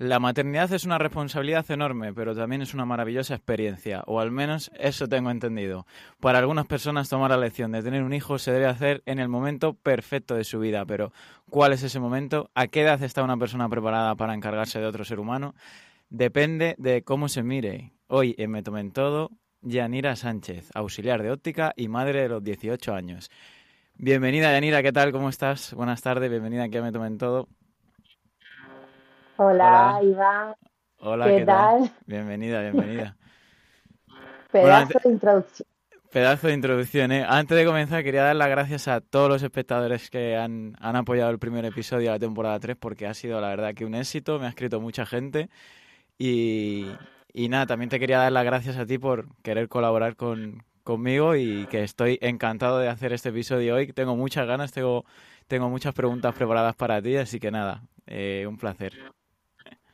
La maternidad es una responsabilidad enorme, pero también es una maravillosa experiencia, o al menos eso tengo entendido. Para algunas personas tomar la lección de tener un hijo se debe hacer en el momento perfecto de su vida, pero ¿cuál es ese momento? ¿A qué edad está una persona preparada para encargarse de otro ser humano? Depende de cómo se mire. Hoy en Me Tomen Todo, Yanira Sánchez, auxiliar de óptica y madre de los 18 años. Bienvenida Yanira, ¿qué tal? ¿Cómo estás? Buenas tardes, bienvenida aquí a Me Tomen Todo. Hola, Iván. Hola, ¿qué, tal? Bienvenida, bienvenida. Pedazo de introducción. Pedazo de introducción, ¿eh? Antes de comenzar, quería dar las gracias a todos los espectadores que han, han apoyado el primer episodio de la temporada 3 porque ha sido, la verdad, que un éxito. Me ha escrito mucha gente. Y, y nada, también te quería dar las gracias a ti por querer colaborar con, conmigo y que estoy encantado de hacer este episodio hoy. Tengo muchas ganas, tengo, tengo muchas preguntas preparadas para ti, así que nada, eh, un placer.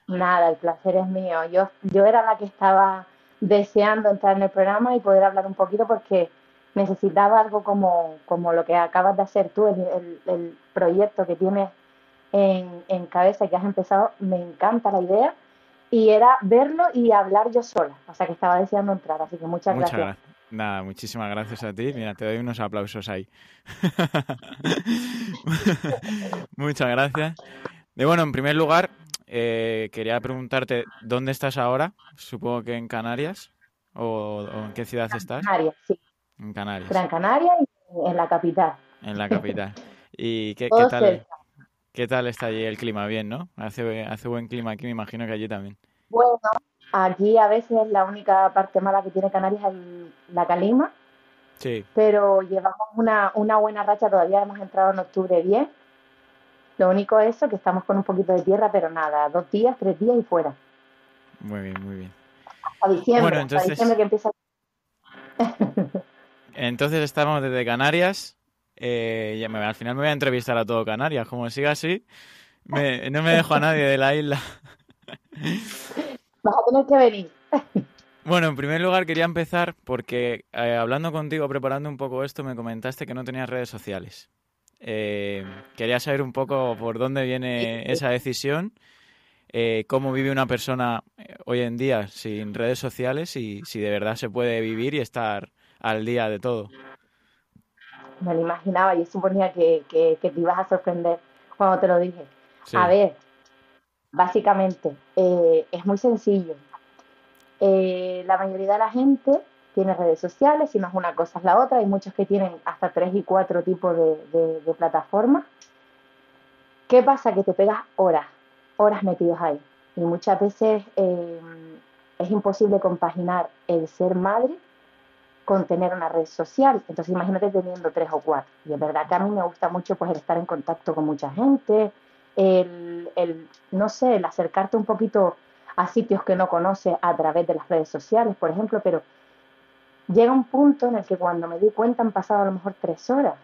Nada, el placer es mío. Yo, yo era la que estaba deseando entrar en el programa y poder hablar un poquito porque necesitaba algo como, como lo que acabas de hacer tú, el, el, proyecto que tienes en, en, cabeza que has empezado. Me encanta la idea y era verlo y hablar yo sola. O sea que estaba deseando entrar, así que muchas, muchas gracias. Nada, muchísimas gracias a ti. Mira, te doy unos aplausos ahí. muchas gracias. Y bueno, en primer lugar, eh, quería preguntarte, ¿dónde estás ahora? Supongo que en Canarias. ¿O, o en qué ciudad estás? Canarias, sí. En Canarias. Gran Canaria y en la capital. En la capital. ¿Y qué, qué tal, cerca. Qué tal está allí el clima? Bien, ¿no? Hace, hace buen clima aquí, me imagino que allí también. Bueno, aquí a veces la única parte mala que tiene Canarias es la calima, Sí, pero llevamos una, una buena racha, todavía hemos entrado en octubre bien. Lo único es eso, que estamos con un poquito de tierra, pero nada, dos días, tres días y fuera. muy bien, muy bien. A diciembre, Bueno, hasta entonces- diciembre que empieza. Entonces estamos desde Canarias. Eh, ya me- al final me voy a entrevistar a todo Canarias. Como siga así, me- no me dejo a nadie de la isla. Vas a tener que venir. Bueno, en primer lugar quería empezar porque eh, hablando contigo, preparando un poco esto, me comentaste que no tenías redes sociales. Eh, quería saber un poco por dónde viene esa decisión, eh, cómo vive una persona eh, hoy en día sin redes sociales y si de verdad se puede vivir y estar al día de todo. Me lo imaginaba, yo suponía que, que, que te ibas a sorprender cuando te lo dije. Sí, A ver, básicamente, eh, es muy sencillo. Eh, la mayoría de la gente tiene redes sociales, si no es una cosa es la otra. Hay muchos que tienen hasta tres y cuatro tipos de, de- de plataformas. ¿Qué pasa? Que te pegas horas, horas metidos ahí. Y muchas veces eh, es imposible compaginar el ser madre con tener una red social. Entonces imagínate teniendo tres o cuatro. Y es verdad que a mí me gusta mucho pues el estar en contacto con mucha gente, el, el, no sé, el acercarte un poquito a sitios que no conoces a través de las redes sociales, por ejemplo, pero llega un punto en el que cuando me di cuenta han pasado a lo mejor tres horas.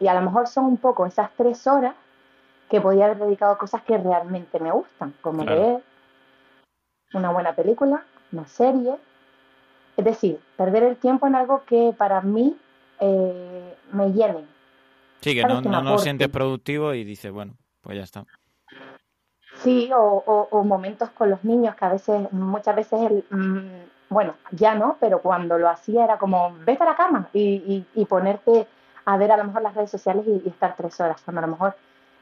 Y a lo mejor son un poco esas tres horas que podía haber dedicado a cosas que realmente me gustan, como Claro. leer, una buena película, una serie. Es decir, perder el tiempo en algo que para mí eh, me llene. Sí, que no, Que no aporte. sientes productivo y dices, bueno, pues ya está. Sí, o, o- o momentos con los niños que a veces, muchas veces, el, mm, bueno, ya no, pero cuando lo hacía era como, vete a la cama y, y- y ponerte a ver a lo mejor las redes sociales y, y estar tres horas, cuando a lo mejor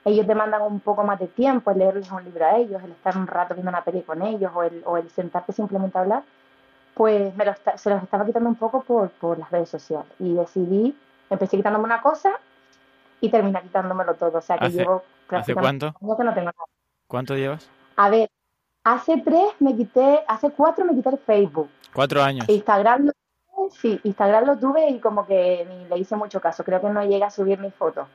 ellos demandan un poco más de tiempo, el leerles un libro a ellos, el estar un rato viendo una peli con ellos o el, o el sentarte simplemente a hablar, pues me lo esta- se los estaba quitando un poco por, por las redes sociales y decidí, empecé quitándome una cosa y terminé quitándomelo todo, o sea que ¿Hace- llevo ¿Hace cuánto? un año que no tengo nada. ¿Cuánto llevas? A ver, hace tres me quité, hace cuatro me quité el Facebook. Cuatro años. Instagram lo tuve, sí, Instagram lo tuve y como que ni le hice mucho caso. Creo que no llegué a subir ni fotos.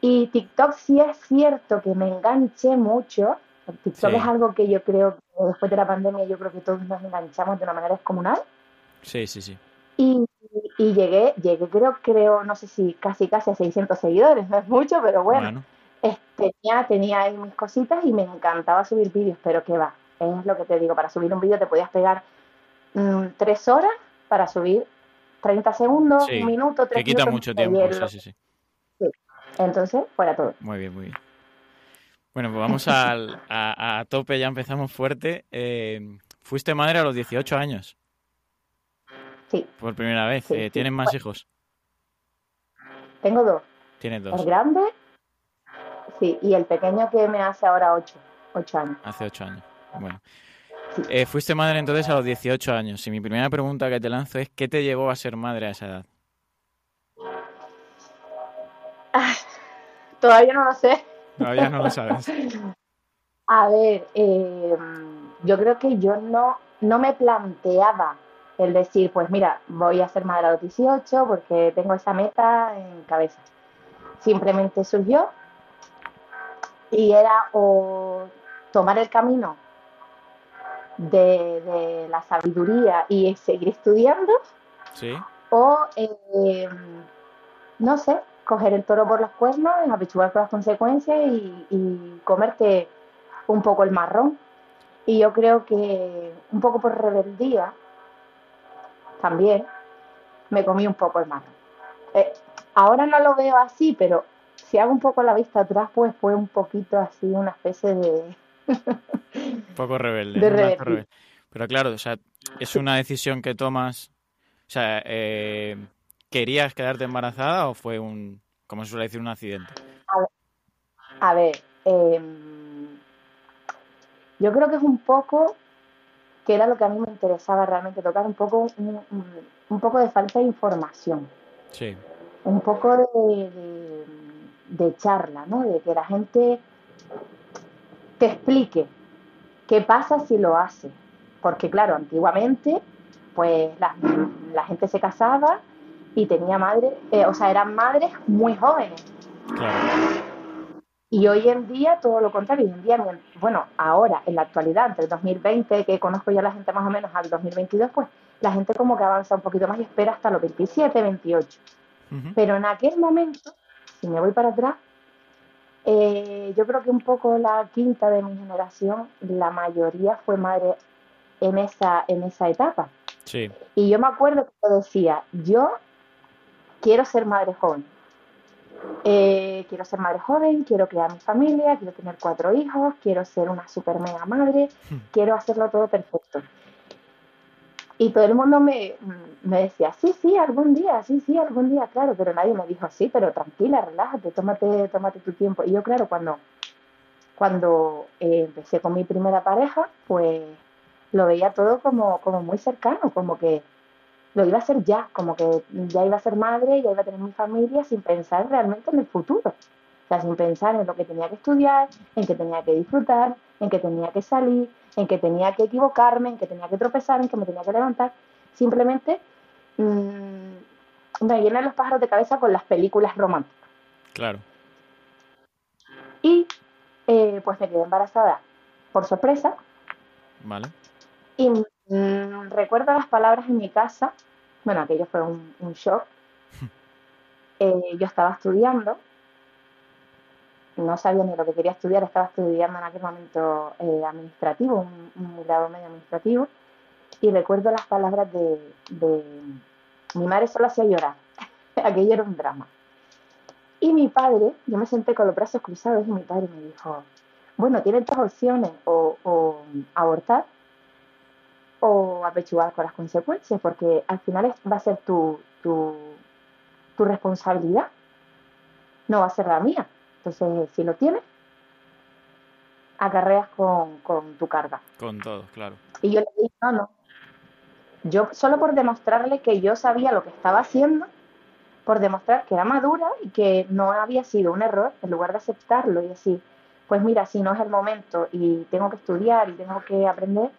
Y TikTok sí es cierto que me enganché mucho. TikTok Sí. es algo que yo creo que después de la pandemia yo creo que todos nos enganchamos de una manera descomunal. Sí, sí, sí. Y, y llegué, llegué creo, creo, no sé si casi casi a 600 seguidores, no es mucho, pero bueno. Tenía, tenía ahí mis cositas y me encantaba subir vídeos, pero que va, es lo que te digo, para subir un vídeo te podías pegar mm, tres horas para subir 30 segundos, un minuto, tres Que quita mucho tiempo, sí, sí, sí. Entonces, fuera todo. Muy bien, muy bien. Bueno, pues vamos a, tope, ya empezamos fuerte. Eh, fuiste madre a los 18 años. Sí. Por primera vez. Eh, ¿Tienen más hijos? Tengo dos. Tienes dos. El grande, sí, y el pequeño que me hace ahora 8, 8 años. Hace 8 años. Bueno. Eh, fuiste madre entonces a los 18 años. Y mi primera pregunta que te lanzo es: ¿qué te llevó a ser madre a esa edad? Ah, todavía no lo sé. Todavía no lo sabes. A ver, eh, yo creo que yo no, no me planteaba el decir, pues mira, voy a ser madre a los 18 porque tengo esa meta en cabeza. Simplemente surgió y era o tomar el camino de, la sabiduría y seguir estudiando, ¿Sí? o eh, no sé, coger el toro por los cuernos, apechugar por las consecuencias y, comerte un poco el marrón. Y yo creo que un poco por rebeldía también me comí un poco el marrón. Eh, ahora no lo veo así, pero si hago un poco la vista atrás, pues fue un poquito así, una especie de... un poco rebelde. Pero claro, o sea, es una decisión que tomas... O sea, eh, ¿Querías quedarte embarazada o fue un, como se suele decir, un accidente? A ver, em, yo creo que es un poco, que era lo que a mí me interesaba realmente tocar, un poco, un, poco de falta de información. Sí. Un poco de, de charla, ¿no? De que la gente te explique qué pasa si lo hace. Porque claro, antiguamente, pues la, la gente se casaba y tenía madre, eh, o sea, eran madres muy jóvenes. Y hoy en día todo lo contrario, hoy en día, bueno, ahora, en la actualidad, entre el 2020, que conozco ya la gente más o menos al 2022, pues la gente como que avanza un poquito más y espera hasta los 27, 28. Pero en aquel momento, si me voy para atrás, eh, yo creo que un poco la quinta de mi generación, la mayoría fue madre en esa, en esa etapa. Sí. Y yo me acuerdo que yo decía, yo quiero ser madre joven. Eh, quiero ser madre joven, quiero crear mi familia, quiero tener cuatro hijos, quiero ser una super mega madre, hmm. quiero hacerlo todo perfecto. Y todo el mundo me, me, decía, sí, sí, algún día, sí, sí, algún día, claro, pero nadie me dijo, sí, pero tranquila, relájate, tómate, tómate tu tiempo. Y yo, claro, cuando, cuando eh, empecé con mi primera pareja, pues lo veía todo como, como muy cercano, como que lo iba a hacer ya, como que ya iba a ser madre, ya iba a tener mi familia sin pensar realmente en el futuro. O sea, sin pensar en lo que tenía que estudiar, en que tenía que disfrutar, en que tenía que salir, en que tenía que equivocarme, en que tenía que tropezar, en que me tenía que levantar. Simplemente mmm, me llenan los pájaros de cabeza con las películas románticas. Claro. Y eh, pues me quedé embarazada por sorpresa. Vale. Y Mm, recuerdo las palabras en mi casa, bueno, aquello fue un, shock. Eh, yo estaba estudiando, no sabía ni lo que quería estudiar, estaba estudiando en aquel momento eh, administrativo, un, grado medio administrativo, y recuerdo las palabras de, mi madre solo hacía llorar, aquello era un drama. Y mi padre, yo me senté con los brazos cruzados y mi padre me dijo, bueno, tienes dos opciones, o, o abortar o apechugar con las consecuencias, porque al final va a ser tu, tu, responsabilidad, no va a ser la mía. Entonces, si lo tienes, acarreas con, con tu carga. Con todo, claro. Y yo le dije, no, no. Yo, solo por demostrarle que yo sabía lo que estaba haciendo, por demostrar que era madura y que no había sido un error, en lugar de aceptarlo y decir, pues mira, si no es el momento y tengo que estudiar y tengo que aprender,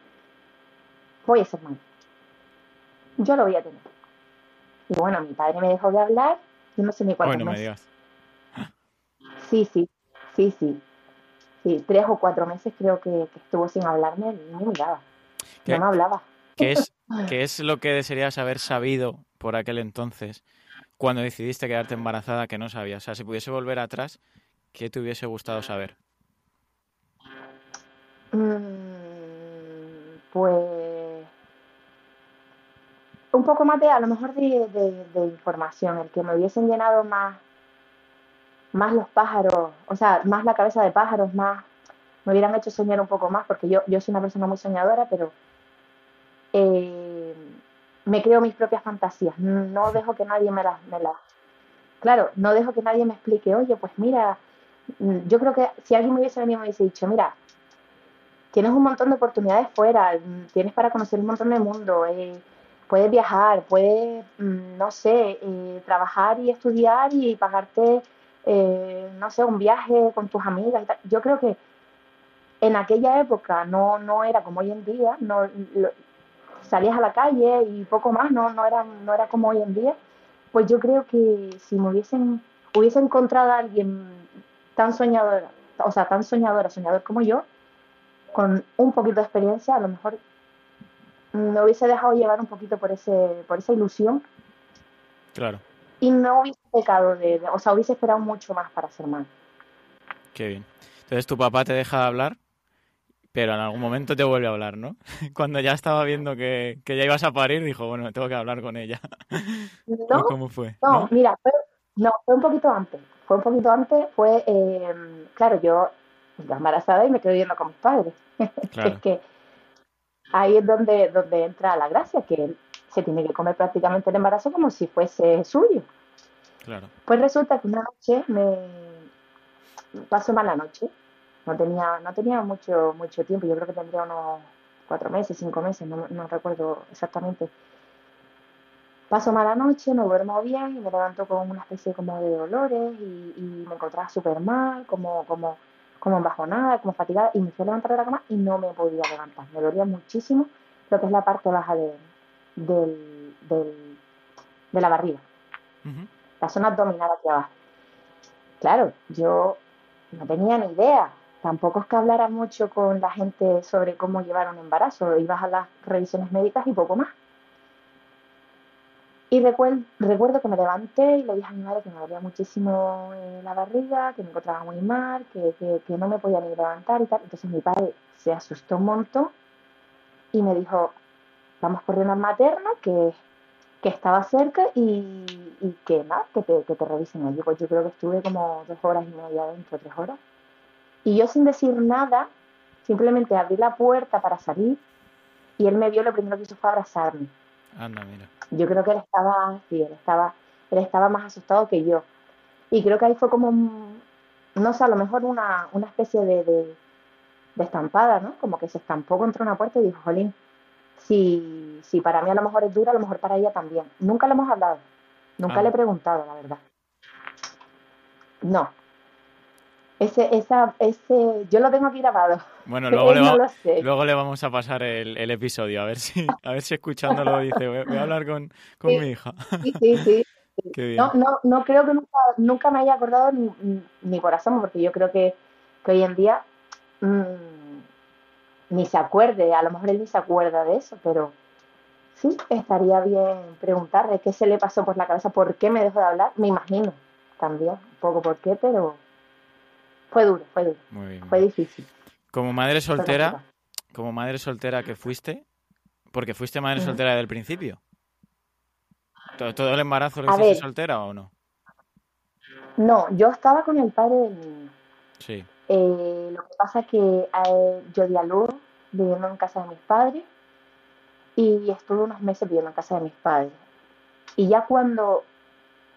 voy a ser madre. Yo lo voy a tener. Y bueno, mi padre me dejó de hablar, yo no sé ni cuántos meses. Sí, sí, sí, sí. Sí, tres o cuatro meses creo que, estuvo sin hablarme no me miraba. No me hablaba. ¿Qué es, ¿Qué es lo que desearías haber sabido por aquel entonces cuando decidiste quedarte embarazada que no sabías? O sea, si pudiese volver atrás, ¿qué te hubiese gustado saber? Mm, pues un poco más de, a lo mejor de, información, el que me hubiesen llenado más, más los pájaros, o sea, más la cabeza de pájaros, más, me hubieran hecho soñar un poco más, porque yo, yo soy una persona muy soñadora, pero eh, me creo mis propias fantasías, no dejo que nadie me las, me las, claro, no dejo que nadie me explique, oye, pues mira, mm, yo creo que si alguien me hubiese venido y me hubiese dicho, mira, tienes un montón de oportunidades fuera, mm, tienes para conocer un montón de mundo, eh, puedes viajar, puedes, mm, no sé, eh, trabajar y estudiar y pagarte, eh, no sé, un viaje con tus amigas. Yo creo que en aquella época no, no era como hoy en día, no, salías a la calle y poco más, no, no, era, no era como hoy en día. Pues yo creo que si me hubiesen, hubiese encontrado a alguien tan soñador, o sea, tan soñadora, soñador como yo, con un poquito de experiencia, a lo mejor me hubiese dejado llevar un poquito por ese por esa ilusión. Claro. Y no hubiese pecado de, o sea, hubiese esperado mucho más para ser mal. Qué bien. Entonces tu papá te deja de hablar, pero en algún momento te vuelve a hablar, ¿no? Cuando ya estaba viendo que, que ya ibas a parir, dijo, bueno, tengo que hablar con ella. No, ¿Cómo fue? No, mira, fue, no, fue un poquito antes. Fue un poquito antes, fue, eh, claro, yo embarazada y me quedé viendo con mis padres. es que ahí es donde, donde entra la gracia, que él se tiene que comer prácticamente el embarazo como si fuese suyo. Claro. Pues resulta que una noche me pasó mala noche. No tenía, no tenía mucho, mucho tiempo, yo creo que tendría unos cuatro meses, cinco meses, no, no recuerdo exactamente. Paso mala noche, no duermo bien y me levanto con una especie como de dolores y, y me encontraba súper mal, como, como como embajonada, como fatigada, y me fui a levantar de la cama y no me podía levantar. Me dolía muchísimo lo que es la parte baja de, del, de la barriga, la zona abdominal hacia abajo. Claro, yo no tenía ni idea. Tampoco es que hablara mucho con la gente sobre cómo llevar un embarazo. Ibas a las revisiones médicas y poco más. Y recuerdo, que me levanté y le dije a mi madre que me dolía muchísimo la barriga, que me encontraba muy mal, que, que, no me podía ni levantar y tal. Entonces mi padre se asustó un montón y me dijo, vamos corriendo al materno, que, que estaba cerca y, y que nada, que te, que te revisen allí. Pues yo creo que estuve como dos horas y media dentro, tres horas. Y yo sin decir nada, simplemente abrí la puerta para salir y él me vio, lo primero que hizo fue abrazarme Anda, mira. Yo creo que él estaba, sí, él estaba, él estaba más asustado que yo. Y creo que ahí fue como, no sé, a lo mejor una, una especie de, de, estampada, ¿no? Como que se estampó contra una puerta y dijo, jolín, si, si para mí a lo mejor es dura, a lo mejor para ella también. Nunca le hemos hablado, nunca le he preguntado, la verdad. No, ese, esa, ese, yo lo tengo aquí grabado. Bueno, luego, le, luego le vamos a pasar el, el, episodio, a ver si, a ver si escuchándolo dice, voy, a hablar con, con mi hija. Sí, sí, sí. No, no, no creo que nunca, nunca me haya acordado ni, mi corazón, porque yo creo que, que hoy en día mmm, ni se acuerde, a lo mejor él ni se acuerda de eso, pero sí, estaría bien preguntarle qué se le pasó por la cabeza, por qué me dejó de hablar, me imagino también, un poco por qué, pero fue duro, fue duro. Fue difícil. Como madre soltera, como madre soltera que fuiste, porque fuiste madre soltera desde el principio. ¿Todo, el embarazo lo hiciste soltera o no? No, yo estaba con el padre del niño. Sí. Eh, lo que pasa es que yo di a luz viviendo en casa de mis padres y estuve unos meses viviendo en casa de mis padres. Y ya cuando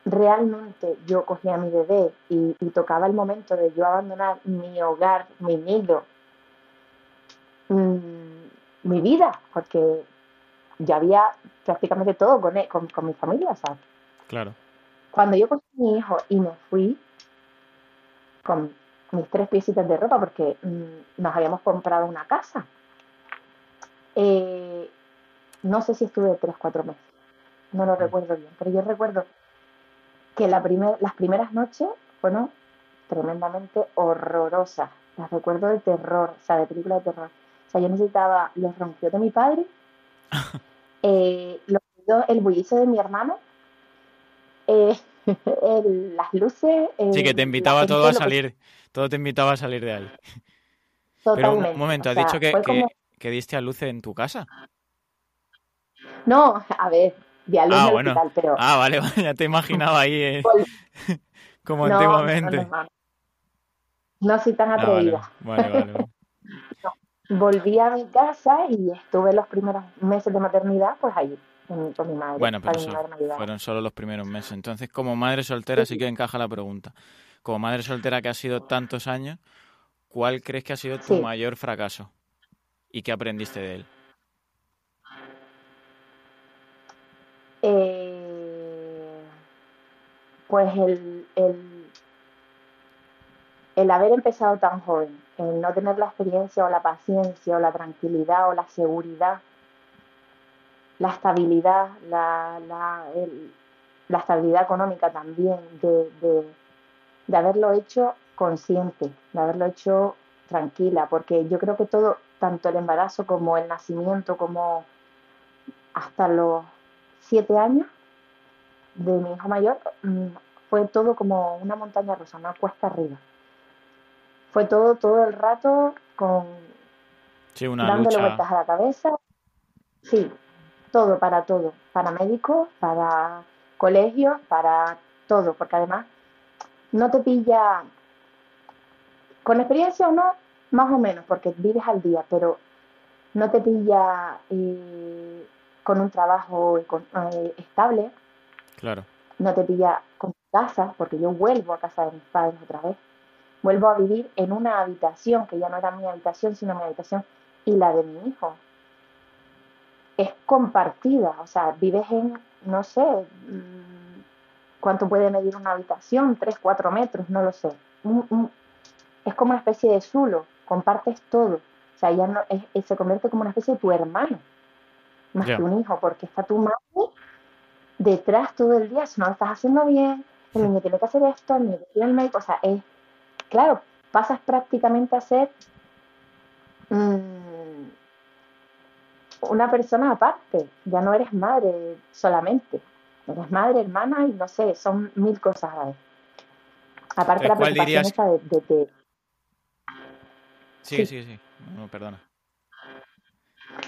realmente yo cogía a mi bebé y, tocaba el momento de yo abandonar mi hogar, mi nido, mm, mi vida, porque ya había prácticamente todo con, con, mi familia, ¿sabes? Claro. Cuando yo cogí a mi hijo y me fui con mis tres piecitas de ropa, porque mm, nos habíamos comprado una casa, eh, no sé si estuve tres, cuatro meses, no lo mm. recuerdo bien, pero yo recuerdo que la primer, las primeras noches fueron tremendamente horrorosas. Las recuerdo de terror, o sea, de película de terror. O sea, yo necesitaba los ronquidos de mi padre, eh, el bullicio de mi hermano, eh, las luces. sí, que te invitaba todo a salir, todo te invitaba a salir de ahí. Pero un momento, has dicho que, que, diste a luz en tu casa. No, a ver, ah, bueno. pero... Ah, vale, ya te imaginaba ahí eh, como antiguamente. No, soy tan ah, atrevida. vale, vale. Volví a mi casa y estuve los primeros meses de maternidad pues allí con mi madre. Bueno, pero fueron solo los primeros meses. Entonces, como madre soltera sí que encaja la pregunta. Como madre soltera que ha sido tantos años, ¿cuál crees que ha sido tu mayor fracaso? ¿Y qué aprendiste de él? Eh, pues el, el, el haber empezado tan joven, el no tener la experiencia o la paciencia o la tranquilidad o la seguridad, la estabilidad, la, la, la estabilidad económica también, de, de, de haberlo hecho consciente, de haberlo hecho tranquila, porque yo creo que todo, tanto el embarazo como el nacimiento, como hasta los siete años de mi hijo mayor, mm, fue todo como una montaña rusa, una cuesta arriba. Fue todo, todo el rato con dándole vueltas a la cabeza. Sí, todo, para todo, para médicos, para colegios, para todo, porque además no te pilla con experiencia o no, más o menos, porque vives al día, pero no te pilla eh, con un trabajo eh, estable. Claro. No te pilla con casa, porque yo vuelvo a casa de mis padres otra vez. Vuelvo a vivir en una habitación, que ya no era mi habitación, sino mi habitación y la de mi hijo. Es compartida, o sea, vives en, no sé, mm, cuánto puede medir una habitación, tres, cuatro metros, no lo sé. es como una especie de zulo, compartes todo. O sea, ya no, se convierte como una especie de tu hermano más que un hijo, porque está tu madre detrás todo el día, si no lo estás haciendo bien, el niño tiene que hacer esto, el niño tiene el médico, o sea, es, claro, pasas prácticamente a ser mm, una persona aparte, ya no eres madre solamente, eres madre, hermana y no sé, son mil cosas a ver. Aparte la preocupación esa de, de, Sí, sí, sí, no, perdona.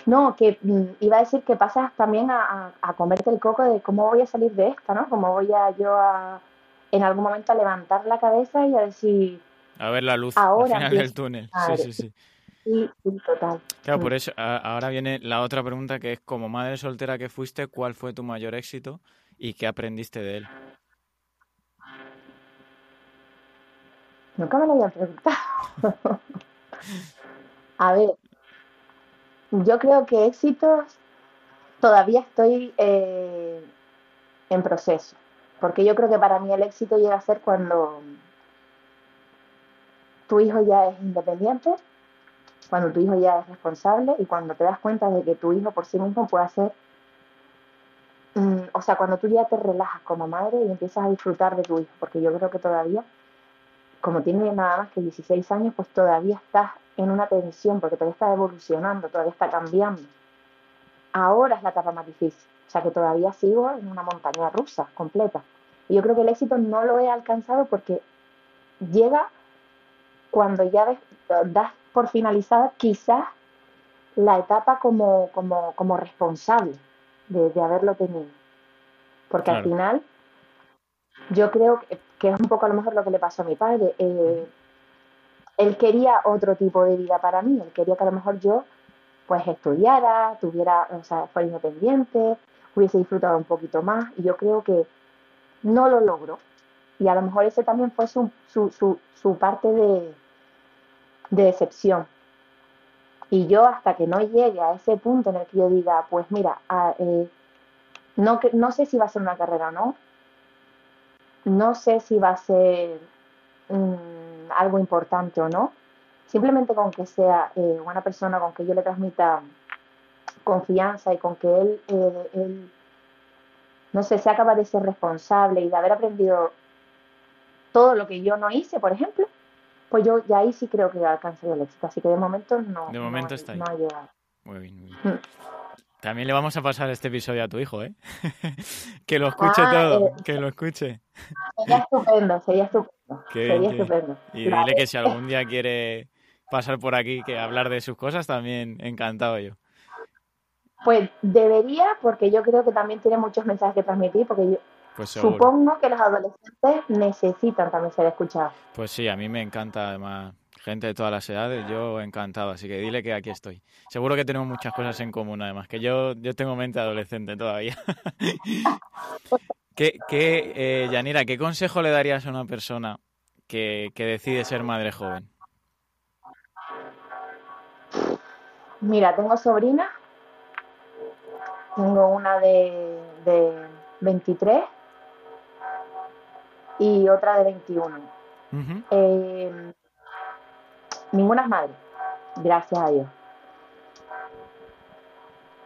No, que mm, iba a decir que pasas también a, comerte el coco de cómo voy a salir de esta, ¿no? Cómo voy a yo a, en algún momento a levantar la cabeza y a decir... A ver la luz al final del túnel. Sí, sí, sí. Sí, total. Claro, por eso ahora viene la otra pregunta que es, como madre soltera que fuiste, ¿cuál fue tu mayor éxito y qué aprendiste de él? Nunca me lo había preguntado. a ver, yo creo que éxitos todavía estoy eh, en proceso, porque yo creo que para mí el éxito llega a ser cuando tu hijo ya es independiente, cuando tu hijo ya es responsable y cuando te das cuenta de que tu hijo por sí mismo puede hacer, mm, o sea, cuando tú ya te relajas como madre y empiezas a disfrutar de tu hijo, porque yo creo que todavía, como tiene nada más que 16 años, pues todavía estás en una tensión, porque todavía está evolucionando, todavía está cambiando. Ahora es la etapa más difícil, o sea que todavía sigo en una montaña rusa completa. Y yo creo que el éxito no lo he alcanzado porque llega cuando ya das por finalizada quizás la etapa como, como, como responsable de, haberlo tenido. Porque al final yo creo que, que, es un poco a lo mejor lo que le pasó a mi padre. Eh, él quería otro tipo de vida para mí, él quería que a lo mejor yo pues estudiara, tuviera, o sea, fuera independiente, hubiese disfrutado un poquito más y yo creo que no lo logró. Y a lo mejor ese también fue su, su, su, parte de, de decepción. Y yo hasta que no llegue a ese punto en el que yo diga, pues mira, eh, no, no sé si va a ser una carrera o no, no sé si va a ser algo importante o no, simplemente con que sea eh, una persona con que yo le transmita confianza y con que él, eh, él, no sé, sea capaz de ser responsable y de haber aprendido todo lo que yo no hice, por ejemplo, pues yo ya ahí sí creo que alcanzaría el éxito. Así que de momento no, de momento está ha llegado. Muy bien, muy bien. Mm. También le vamos a pasar este episodio a tu hijo, ¿eh? que lo escuche ah, todo, eh, que lo escuche. Sería estupendo, sería estupendo. sería estupendo. Y dile que si algún día quiere pasar por aquí, que hablar de sus cosas, también encantado yo. Pues debería, porque yo creo que también tiene muchos mensajes que transmitir, porque yo Pues supongo que los adolescentes necesitan también ser escuchados. Pues sí, a mí me encanta además gente de todas las edades, yo encantado, así que dile que aquí estoy. Seguro que tenemos muchas cosas en común además, que yo, yo tengo mente adolescente todavía. ¿Qué, qué, eh, Yanira, qué consejo le darías a una persona que, que decide ser madre joven? Mira, tengo sobrinas, tengo una de, de 23 y otra de 21. Ujú. Eh, ninguna es madre, gracias a Dios.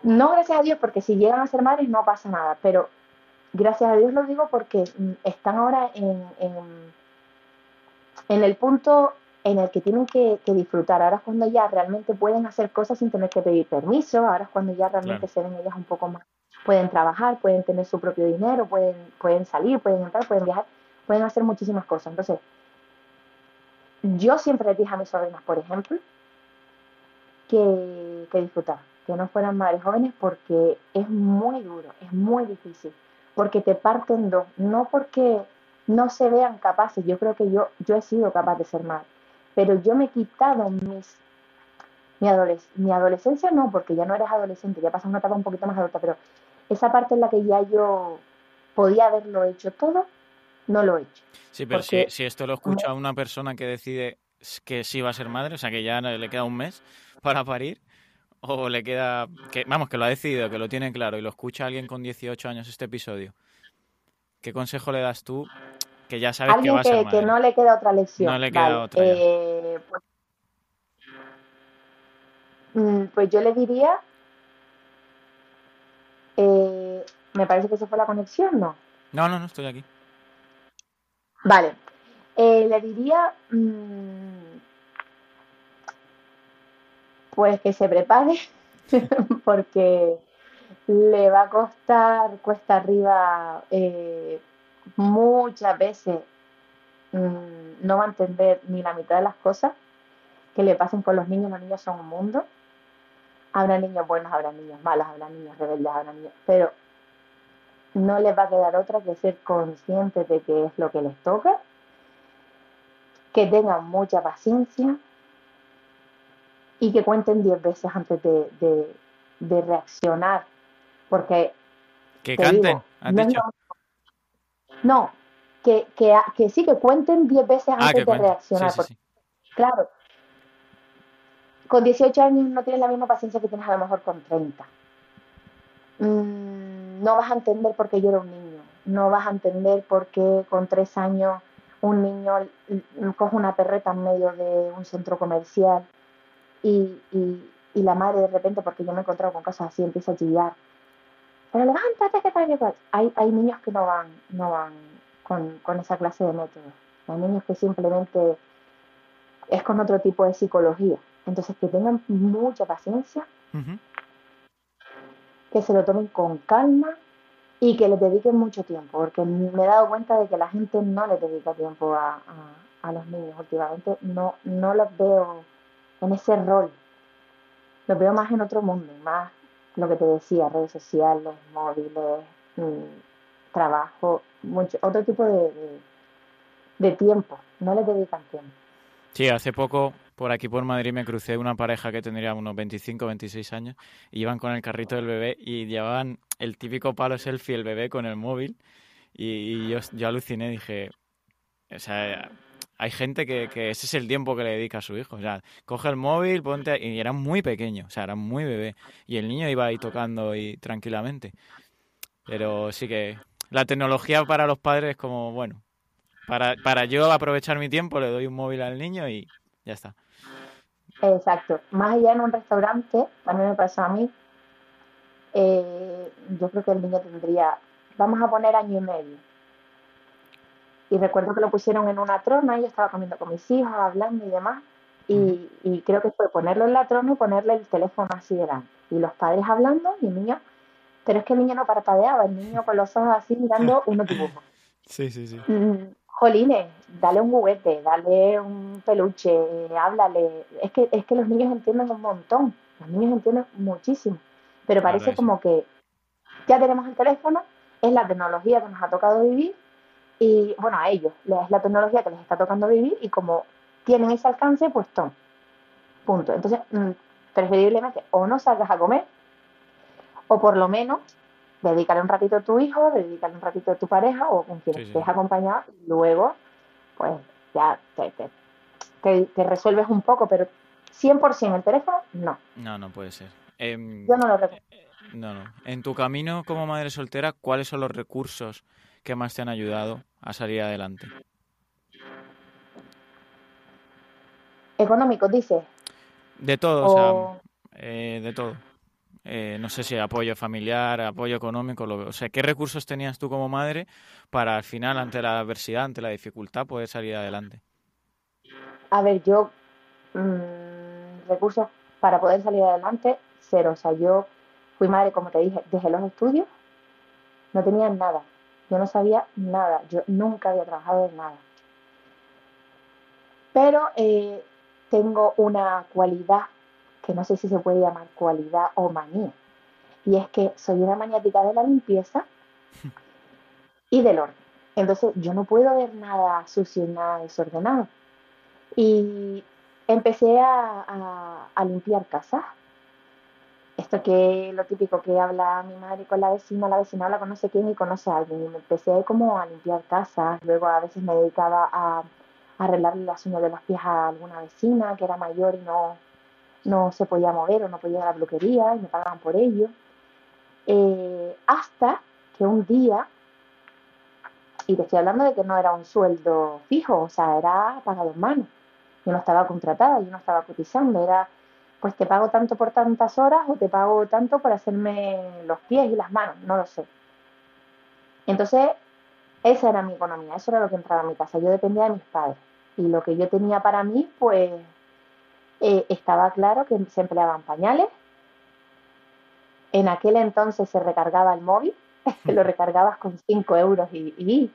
No gracias a Dios, porque si llegan a ser madres no pasa nada, pero gracias a Dios lo digo porque mm, están ahora en, en, en el punto en el que tienen que, que disfrutar. Ahora es cuando ya realmente pueden hacer cosas sin tener que pedir permiso, ahora es cuando ya realmente Claro. se ven ellas un poco más. Pueden trabajar, pueden tener su propio dinero, pueden, pueden salir, pueden entrar, pueden viajar, pueden hacer muchísimas cosas. Entonces, yo siempre les dije a mis sobrinas, por ejemplo, que, que disfrutar, que no fueran madres jóvenes porque es muy duro, es muy difícil, porque te parten dos, no porque no se vean capaces, yo creo que yo, yo he sido capaz de ser madre, pero yo me he quitado mis, mi, adoles- mi adolescencia, no, porque ya no eres adolescente, ya pasas una etapa un poquito más adulta, pero esa parte en la que ya yo podía haberlo hecho todo, no lo he hecho. Sí, pero si, Porque si esto lo escucha una persona que decide que sí va a ser madre, o sea, que ya le queda un mes para parir, o le queda, que vamos, que lo ha decidido, que lo tiene claro, y lo escucha alguien con 18 años este episodio, ¿qué consejo le das tú que ya sabes que va a ser que, madre? que no le queda otra lección. No le queda Vale, otra eh, pues, mm, pues yo le diría, eh, me parece que se fue la conexión, ¿no? No, no, no, estoy aquí. Vale, eh, le diría, mm, pues que se prepare, porque le va a costar cuesta arriba eh, muchas veces, mm, no va a entender ni la mitad de las cosas que le pasen con los niños. Los niños son un mundo. Habrá niños buenos, habrá niños malos, habrá niños rebeldes, habrá niños... Pero no les va a quedar otra que ser conscientes de que es lo que les toca, que tengan mucha paciencia y que cuenten diez veces antes de, de- de reaccionar, porque Que te canten, digo, has no dicho. No, que, que, que sí, que cuenten diez veces Ah, antes de reaccionar, sí, porque sí. claro, con 18 años no tienes la misma paciencia que tienes a lo mejor con 30. Mm, no vas a entender por qué llora un niño, no vas a entender por qué con 3 años un niño coge una perreta en medio de un centro comercial y, y- y la madre de repente, porque yo me he encontrado con cosas así, empieza a chillar. Pero levántate, que tal, que cual. Hay, hay niños que no van, no van con, con esa clase de métodos. Hay niños que simplemente es con otro tipo de psicología. Entonces, que tengan mucha paciencia, que se lo tomen con calma y que les dediquen mucho tiempo, porque me he dado cuenta de que la gente no le dedica tiempo a, a- a los niños últimamente. No, no los veo en ese rol. Los veo más en otro mundo, más lo que te decía, redes sociales, móviles, mm, trabajo, mucho, otro tipo de, de, de tiempo. No les dedican tiempo. Sí, hace poco por aquí por Madrid me crucé una pareja que tendría unos 25, 26 años iban con el carrito del bebé y llevaban el típico palo selfie el bebé con el móvil y, y yo, yo aluciné, dije, o sea, hay gente que, que ese es el tiempo que le dedica a su hijo, o sea, coge el móvil, ponte, y era muy pequeño, o sea, era muy bebé y el niño iba ahí tocando y tranquilamente, pero sí que la tecnología para los padres es como, bueno, para, para yo aprovechar mi tiempo le doy un móvil al niño y ya está. Exacto. Más allá en un restaurante, también me pasó a mí, eh, yo creo que el niño tendría, vamos a poner año y medio. Y recuerdo que lo pusieron en una trona, y yo estaba comiendo con mis hijos, hablando y demás. Y, y creo que fue ponerlo en la trona y ponerle el teléfono así delante. Y los padres hablando y el niño, pero es que el niño no parpadeaba, el niño con los ojos así mirando unos dibujos. Sí, sí, sí. Mm, Jolines, dale un juguete, dale un peluche, háblale. Es que, es que los niños entienden un montón, los niños entienden muchísimo. Pero parece como que ya tenemos el teléfono, es la tecnología que nos ha tocado vivir y, bueno, a ellos es la tecnología que les está tocando vivir y como tienen ese alcance, pues toma. Punto. Entonces, mm, preferiblemente o no salgas a comer o por lo menos dedícale un ratito a tu hijo, dedícale un ratito a tu pareja o con quien estés acompañado y luego, pues ya te, te, resuelves un poco, pero 100% el teléfono, no. No, no puede ser. Em, Yo no lo recuerdo. Eh, no, no. En tu camino como madre soltera, ¿cuáles son los recursos que más te han ayudado a salir adelante? Económicos, dices. De todo, o, sea, eh, de todo. Eh, no sé si apoyo familiar, apoyo económico, lo, o sea, ¿qué recursos tenías tú como madre para al final, ante la adversidad, ante la dificultad, poder salir adelante? A ver, yo, mmm, recursos para poder salir adelante, cero. O sea, yo fui madre, como te dije, desde los estudios, no tenía nada. Yo no sabía nada. Yo nunca había trabajado en nada. Pero eh, tengo una cualidad que no sé si se puede llamar cualidad o manía. Y es que soy una maniática de la limpieza y del orden. Entonces yo no puedo ver nada sucio, nada desordenado. Y empecé a, limpiar casas. Esto que lo típico que habla mi madre con la vecina, la vecina habla con no sé quién y conoce a alguien. Y me empecé como a limpiar casas. Luego a veces me dedicaba a, arreglarle las uñas de los pies a alguna vecina que era mayor y no, no se podía mover o no podía ir a la peluquería y me pagaban por ello. Eh, hasta que un día, y te estoy hablando de que no era un sueldo fijo, o sea, era pagado en mano. Yo no estaba contratada, yo no estaba cotizando, era pues te pago tanto por tantas horas o te pago tanto por hacerme los pies y las manos, no lo sé. Entonces, esa era mi economía, eso era lo que entraba a mi casa. Yo dependía de mis padres. Y lo que yo tenía para mí, pues eh, estaba claro que se empleaban pañales. En aquel entonces se recargaba el móvil, lo recargabas con 5 euros y,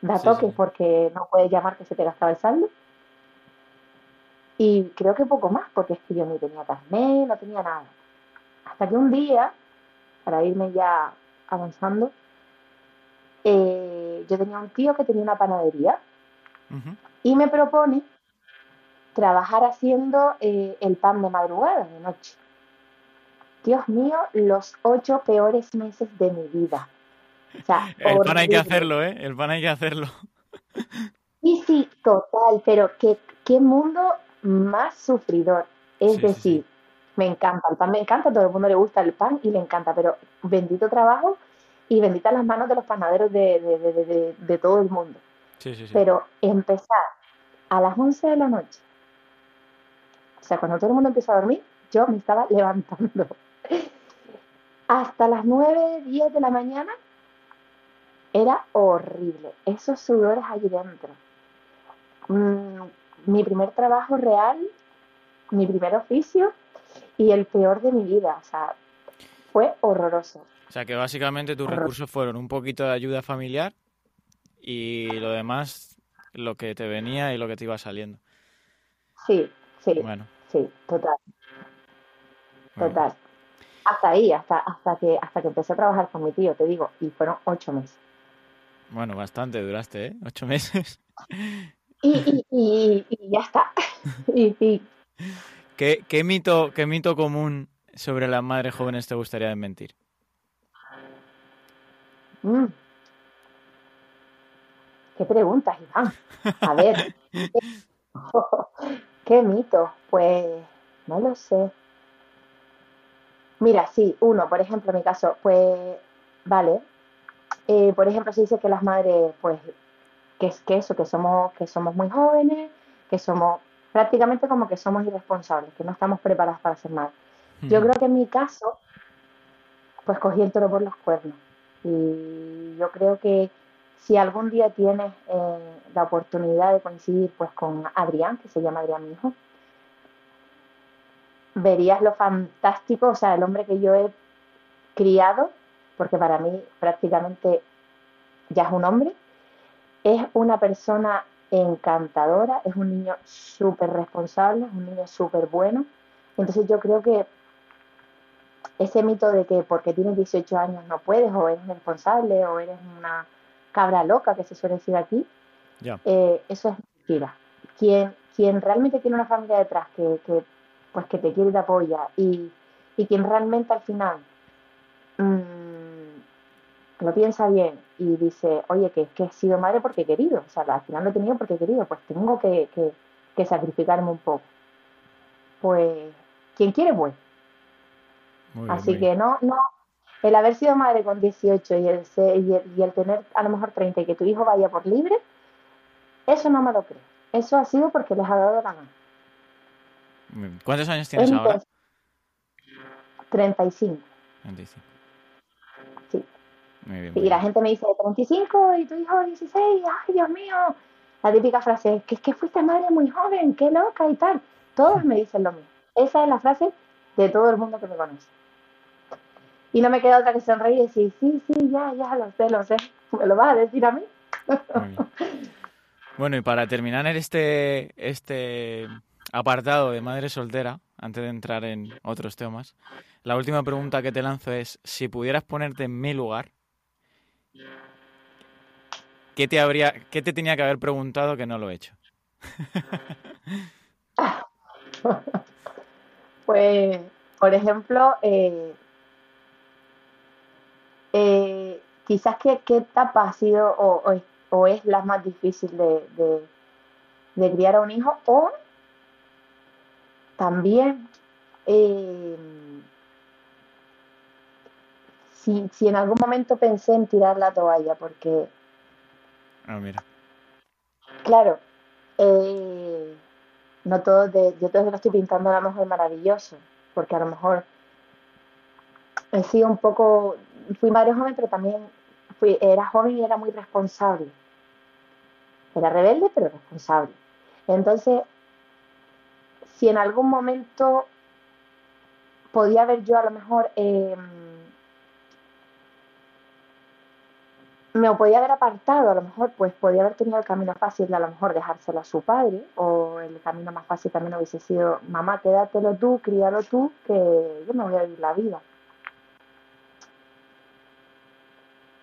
da toques porque no puedes llamar que se te gastaba el saldo. Y creo que poco más, porque es que yo ni tenía carnet, no tenía nada. Hasta que un día, para irme ya avanzando, eh, yo tenía un tío que tenía una panadería y me propone trabajar haciendo eh, el pan de madrugada, de noche. Dios mío, los ocho peores meses de mi vida. el pan hay que hacerlo, ¿eh? El pan hay que hacerlo. Sí, sí, total, pero qué, qué mundo más sufridor. Es decir, me encanta, el pan me encanta, a todo el mundo le gusta el pan y le encanta, pero bendito trabajo y benditas las manos de los panaderos de, de, de todo el mundo. Pero empezar a las 11 de la noche o sea, cuando todo el mundo empieza a dormir, yo me estaba levantando. Hasta las 9, 10 de la mañana era horrible. Esos sudores allí dentro. Mm, mi primer trabajo real, mi primer oficio y el peor de mi vida. O sea, fue horroroso. O sea, que básicamente tus recursos fueron un poquito de ayuda familiar y lo demás, lo que te venía y lo que te iba saliendo. Sí, sí. Bueno, Sí, total. Total. Hasta ahí, hasta, hasta, que, hasta que empecé a trabajar con mi tío, te digo, y fueron ocho meses. Bueno, bastante duraste, ¿eh? Ocho meses. Y, y, y, ya está. ¿Qué, ¿Qué, mito, ¿Qué mito común sobre las madres jóvenes te gustaría desmentir? Mm. ¿Qué preguntas, Iván? A ver. ¿Qué mito? Pues no lo sé. Mira, sí, uno, por ejemplo, en mi caso, pues, vale. Eh, por ejemplo, se dice que las madres, pues, que es que eso, que somos, que somos muy jóvenes, que somos prácticamente como que somos irresponsables, que no estamos preparadas para ser madres. Yo creo que en mi caso, pues cogí el toro por los cuernos. Y yo creo que si algún día tienes eh, la oportunidad de coincidir pues con Adrián, que se llama Adrián mi hijo, verías lo fantástico, o sea, el hombre que yo he criado, porque para mí prácticamente ya es un hombre, es una persona encantadora, es un niño súper responsable, es un niño súper bueno. Entonces yo creo que ese mito de que porque tienes 18 años no puedes, o eres responsable, o eres una cabra loca, que se suele decir aquí, eh, eso es mentira. Quien, quien realmente tiene una familia detrás que, que, pues que te quiere y te apoya, y, y quien realmente al final mmm, lo piensa bien y dice, oye, que, que he sido madre porque he querido, o sea, al final lo he tenido porque he querido, pues tengo que, que, que sacrificarme un poco. Pues, quien quiere, pues. Así que no, no, el haber sido madre con 18 y el, y, el, tener a lo mejor 30 y que tu hijo vaya por libre, eso no me lo creo. Eso ha sido porque les ha dado la mano. ¿Cuántos años tienes ahora? 35. 35. Y la gente me dice 35 y tu hijo 16, ay Dios mío. La típica frase que es que fuiste madre muy joven, qué loca y tal. Todos me dicen lo mismo. Esa es la frase de todo el mundo que me conoce. Y no me queda otra que sonreír y decir, sí, sí, ya, ya, lo sé, lo sé. ¿Me lo vas a decir a mí? Bueno, y para terminar este, este apartado de madre soltera, antes de entrar en otros temas, la última pregunta que te lanzo es, si pudieras ponerte en mi lugar, ¿qué te, habría, qué te tenía que haber preguntado que no lo he hecho? pues, por ejemplo, eh, eh, quizás qué, etapa ha sido o, es la más difícil de, criar a un hijo o también eh, si, en algún momento pensé en tirar la toalla porque ah, mira. claro eh, no todo de, yo todo lo estoy pintando a lo mejor maravilloso porque a lo mejor he sido un poco fui madre joven, pero también fui, era joven y era muy responsable. Era rebelde, pero responsable. Entonces, si en algún momento podía haber yo a lo mejor em, me podía haber apartado, a lo mejor pues podía haber tenido el camino fácil de a lo mejor dejárselo a su padre, o el camino más fácil también hubiese sido, mamá, quédatelo tú, críalo tú, que yo me voy a vivir la vida.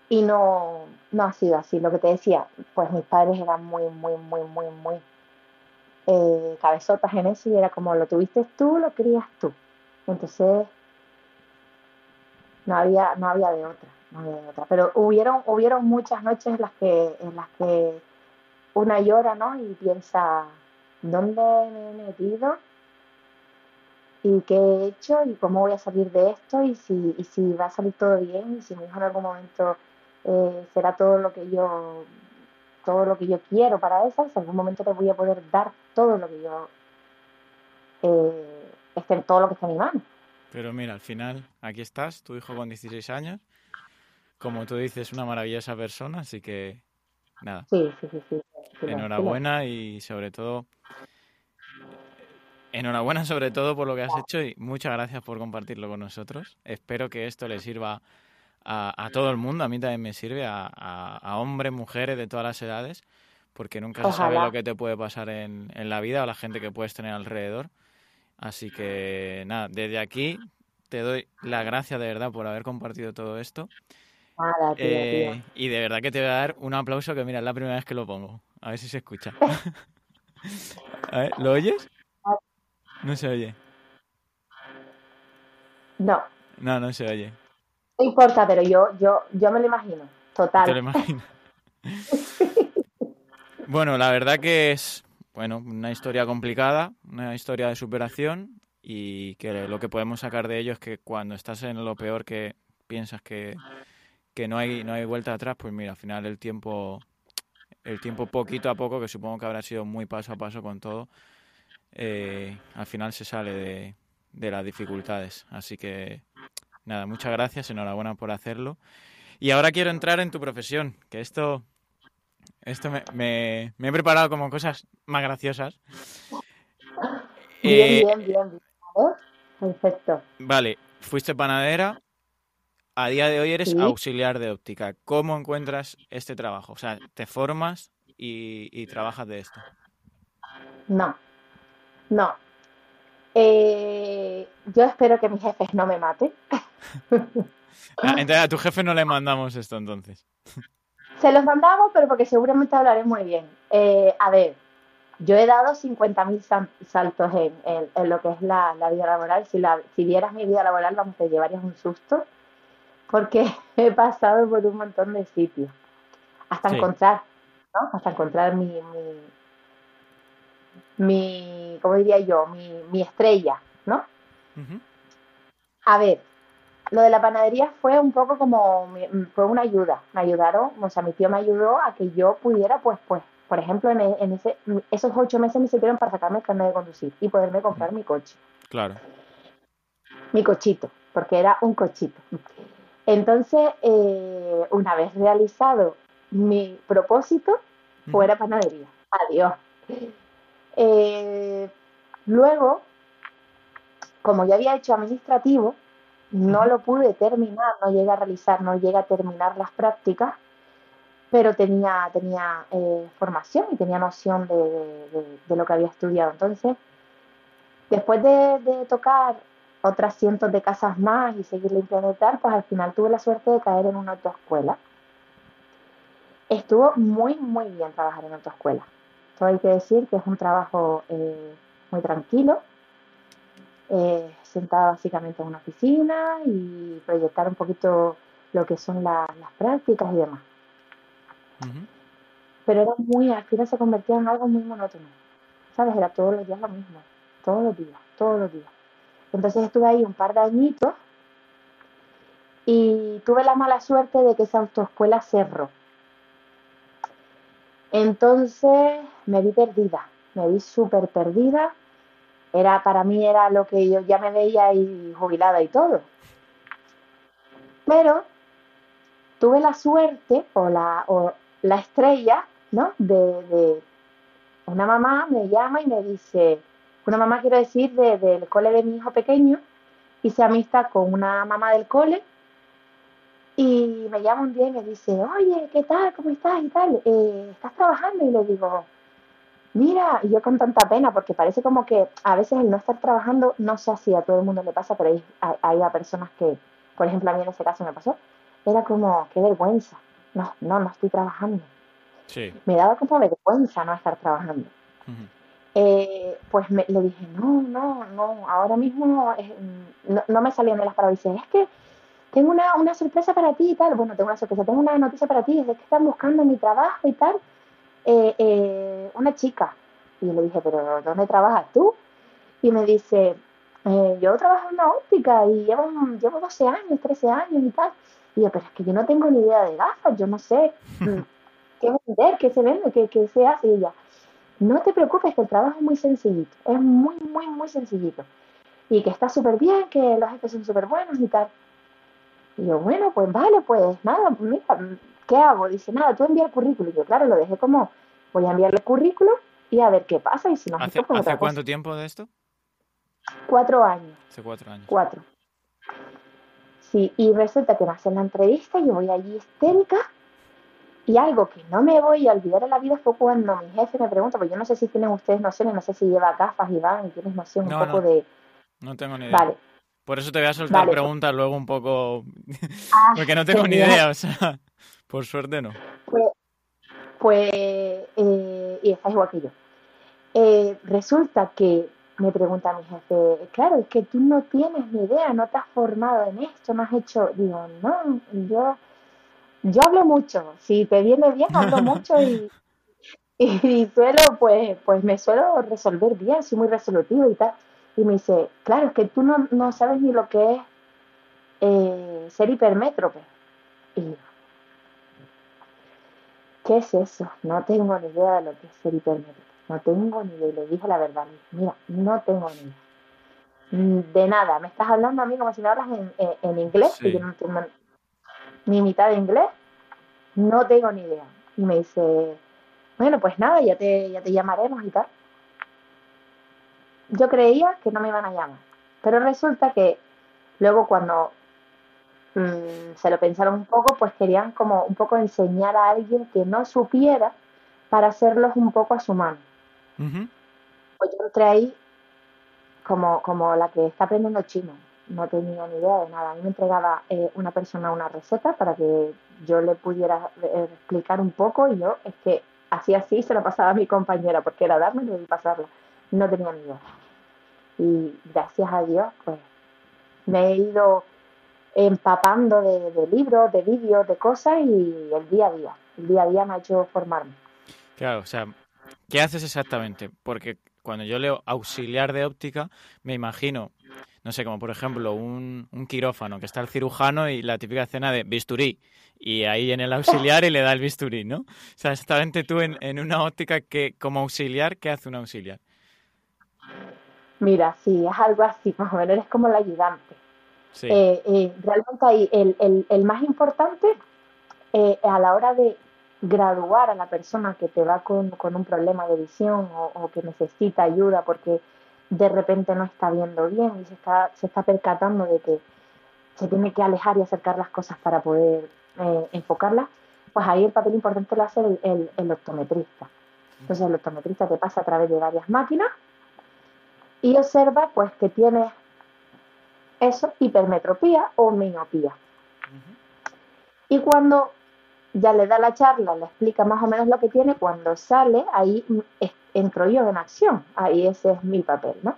Y no, no ha sido así. Lo que te decía, pues mis padres eran muy, muy, muy, muy, muy eh, cabezotas en eso y era como lo tuviste tú, lo querías tú. Entonces, no había, no había de otra, Pero hubieron, hubieron muchas noches en las que, en las que una llora, ¿no? Y piensa, ¿dónde me he metido? ¿Y qué he hecho? ¿Y cómo voy a salir de esto? ¿Y si, si va a salir todo bien? ¿Y si mi hijo en algún momento eh, será todo lo que yo todo lo que yo quiero para eso, en algún momento te voy a poder dar todo lo que yo eh, todo lo que esté en mi mano. Pero mira, al final aquí estás, tu hijo con 16 años, como tú dices, una maravillosa persona, así que nada. Sí, sí, sí, enhorabuena y sobre todo enhorabuena sobre todo por lo que has hecho y muchas gracias por compartirlo con nosotros. Espero que esto le sirva a, todo el mundo, a mí también me sirve, a, hombres, mujeres de todas las edades, porque nunca se sabe lo que te puede pasar en, la vida o la gente que puedes tener alrededor. Así que nada, desde aquí te doy la gracia de verdad por haber compartido todo esto. Eh, y de verdad que te voy a dar un aplauso que mira, es la primera vez que lo pongo. A ver si se escucha. a ver, ¿lo oyes? No se oye. No. No, no se oye. No importa, pero yo, yo, yo me lo imagino. Total. ¿Te lo imaginas? bueno, la verdad que es bueno, una historia complicada, una historia de superación y que lo que podemos sacar de ello es que cuando estás en lo peor que piensas que, que no hay no hay vuelta atrás, pues mira, al final el tiempo el tiempo poquito a poco, que supongo que habrá sido muy paso a paso con todo, eh, al final se sale de, de las dificultades. Así que Nada, muchas gracias, enhorabuena por hacerlo. Y ahora quiero entrar en tu profesión, que esto, esto me, he preparado como cosas más graciosas. Bien, eh, bien, bien. Perfecto. Vale, fuiste panadera, a día de hoy eres auxiliar de óptica. ¿Cómo encuentras este trabajo? O sea, ¿te formas y, y trabajas de esto? No, no. Eh, yo espero que mis jefes no me maten. Ah, entonces a tu jefe no le mandamos esto entonces. Se los mandamos, pero porque seguramente hablaré muy bien. Eh, a ver, yo he dado 50.000 saltos en, lo que es la, vida laboral. Si, la, si vieras mi vida laboral, vamos, te llevarías un susto, porque he pasado por un montón de sitios. Hasta encontrar, ¿no? Hasta encontrar mi, mi, ¿cómo diría yo? Mi, estrella, ¿no? A ver, lo de la panadería fue un poco como, fue una ayuda, me ayudaron, o sea, mi tío me ayudó a que yo pudiera, pues, pues, por ejemplo, en, en ese, esos ocho meses me sirvieron para sacarme el carnet de conducir y poderme comprar mi coche. Claro. Mi cochito, porque era un cochito. Entonces, eh, una vez realizado mi propósito, fuera panadería. Adiós. Eh, luego, como ya había hecho administrativo, no lo pude terminar, no llegué a realizar, no llegué a terminar las prácticas, pero tenía, tenía eh, formación y tenía noción de, lo que había estudiado. Entonces, después de, tocar otras cientos de casas más y seguir limpiando y tal, pues al final tuve la suerte de caer en una autoescuela. Estuvo muy, muy bien trabajar en autoescuela. Todo hay que decir que es un trabajo eh, muy tranquilo, eh, sentada básicamente en una oficina y proyectar un poquito lo que son las prácticas y demás. Pero era muy, al final se convertía en algo muy monótono. ¿Sabes? Era todos los días lo mismo. Todos los días, todos los días. Entonces estuve ahí un par de añitos y tuve la mala suerte de que esa autoescuela cerró. Entonces me vi perdida, me vi súper perdida. Era, para mí era lo que yo ya me veía ahí jubilada y todo. Pero tuve la suerte o la, o la estrella, ¿no? De, una mamá me llama y me dice, una mamá quiero decir del cole de mi hijo pequeño, y se amistad con una mamá del cole y me llama un día y me dice, oye, ¿qué tal? ¿Cómo estás? Y tal, eh, ¿estás trabajando? Y le digo, mira, y yo con tanta pena, porque parece como que a veces el no estar trabajando, no sé si a todo el mundo le pasa, pero hay, hay, personas que, por ejemplo, a mí en ese caso me pasó, era como, qué vergüenza, no, no, no estoy trabajando. Sí. Me daba como vergüenza no estar trabajando. Eh, pues le dije, no, no, no, ahora mismo no, no, me salían de las palabras. es que tengo una, una, sorpresa para ti y tal. Bueno, tengo una sorpresa, tengo una noticia para ti, es que están buscando mi trabajo y tal. Eh, eh, una chica. Y le dije, pero ¿dónde trabajas tú? Y me dice, eh, yo trabajo en una óptica y llevo, llevo 12 años, 13 años y tal. Y yo, pero es que yo no tengo ni idea de gafas, yo no sé qué vender, qué se vende, qué, qué se hace. Y ella, no te preocupes, que el trabajo es muy sencillito, es muy, muy, muy sencillito. Y que está súper bien, que los jefes son súper buenos y tal. Y yo, bueno, pues vale, pues nada, mira, ¿qué hago? Dice, nada, tú envía el currículum. Y yo, claro, lo dejé como, voy a enviarle el currículum y a ver qué pasa. Y si no ¿Hace, ¿hace cuánto tiempo de esto? Cuatro años. Hace cuatro años. Cuatro. Sí, y resulta que me hacen la entrevista, y yo voy allí histérica. Y algo que no me voy a olvidar en la vida fue cuando mi jefe me pregunta, pues yo no sé si tienen ustedes nociones, no sé si lleva gafas y van y tienes noción un poco de... No tengo ni idea. Vale. Por eso te voy a soltar preguntas luego un poco. Ah, porque no tengo ni idea, o sea, por suerte no. Pues, pues eh, y está igual que yo. Eh, resulta que me pregunta mi jefe, claro, es que tú no tienes ni idea, no te has formado en esto, no has hecho. Digo, no, yo, yo hablo mucho. Si te viene bien, hablo mucho y, y, suelo, pues, pues me suelo resolver bien, soy muy resolutivo y tal. Y me dice, claro, es que tú no, no sabes ni lo que es eh, ser hipermétrope. Y ¿qué es eso? No tengo ni idea de lo que es ser hipermétrope. No tengo ni idea. Le dije la verdad. Mira, no tengo ni idea. De nada. Me estás hablando a mí como si me hablas en, en, inglés, que yo no entiendo ni mitad de inglés. No tengo ni idea. Y me dice, bueno, pues nada, ya te, ya te llamaremos y tal yo creía que no me iban a llamar. Pero resulta que luego cuando mm, se lo pensaron un poco, pues querían como un poco enseñar a alguien que no supiera para hacerlos un poco a su mano. Pues yo entré ahí como, como la que está aprendiendo chino. No tenía ni idea de nada. A mí me entregaba eh, una persona una receta para que yo le pudiera eh, explicar un poco y yo es que así así se lo pasaba a mi compañera porque era dármelo y pasarla. No tenía ni idea. Y gracias a Dios, pues me he ido empapando de, libros, de vídeos, de cosas y el día a día. El día a día me ha hecho formarme. Claro, o sea, ¿qué haces exactamente? Porque cuando yo leo auxiliar de óptica, me imagino, no sé, como por ejemplo un, un quirófano, que está el cirujano y la típica escena de bisturí, y ahí en el auxiliar y le da el bisturí, ¿no? O sea, exactamente tú en, en una óptica que como auxiliar, ¿qué hace un auxiliar? Mira, sí, es algo así, más o menos eres como el ayudante. Eh, eh, realmente ahí el, el, el, más importante eh, a la hora de graduar a la persona que te va con, con un problema de visión o, que necesita ayuda porque de repente no está viendo bien y se está, se está percatando de que se tiene que alejar y acercar las cosas para poder enfocarlas, pues ahí el papel importante lo hace el, el optometrista. Entonces el optometrista te pasa a través de varias máquinas y observa pues que tienes eso, hipermetropía o miopía. Y cuando ya le da la charla, le explica más o menos lo que tiene, cuando sale, ahí entro yo en acción, ahí ese es mi papel, ¿no?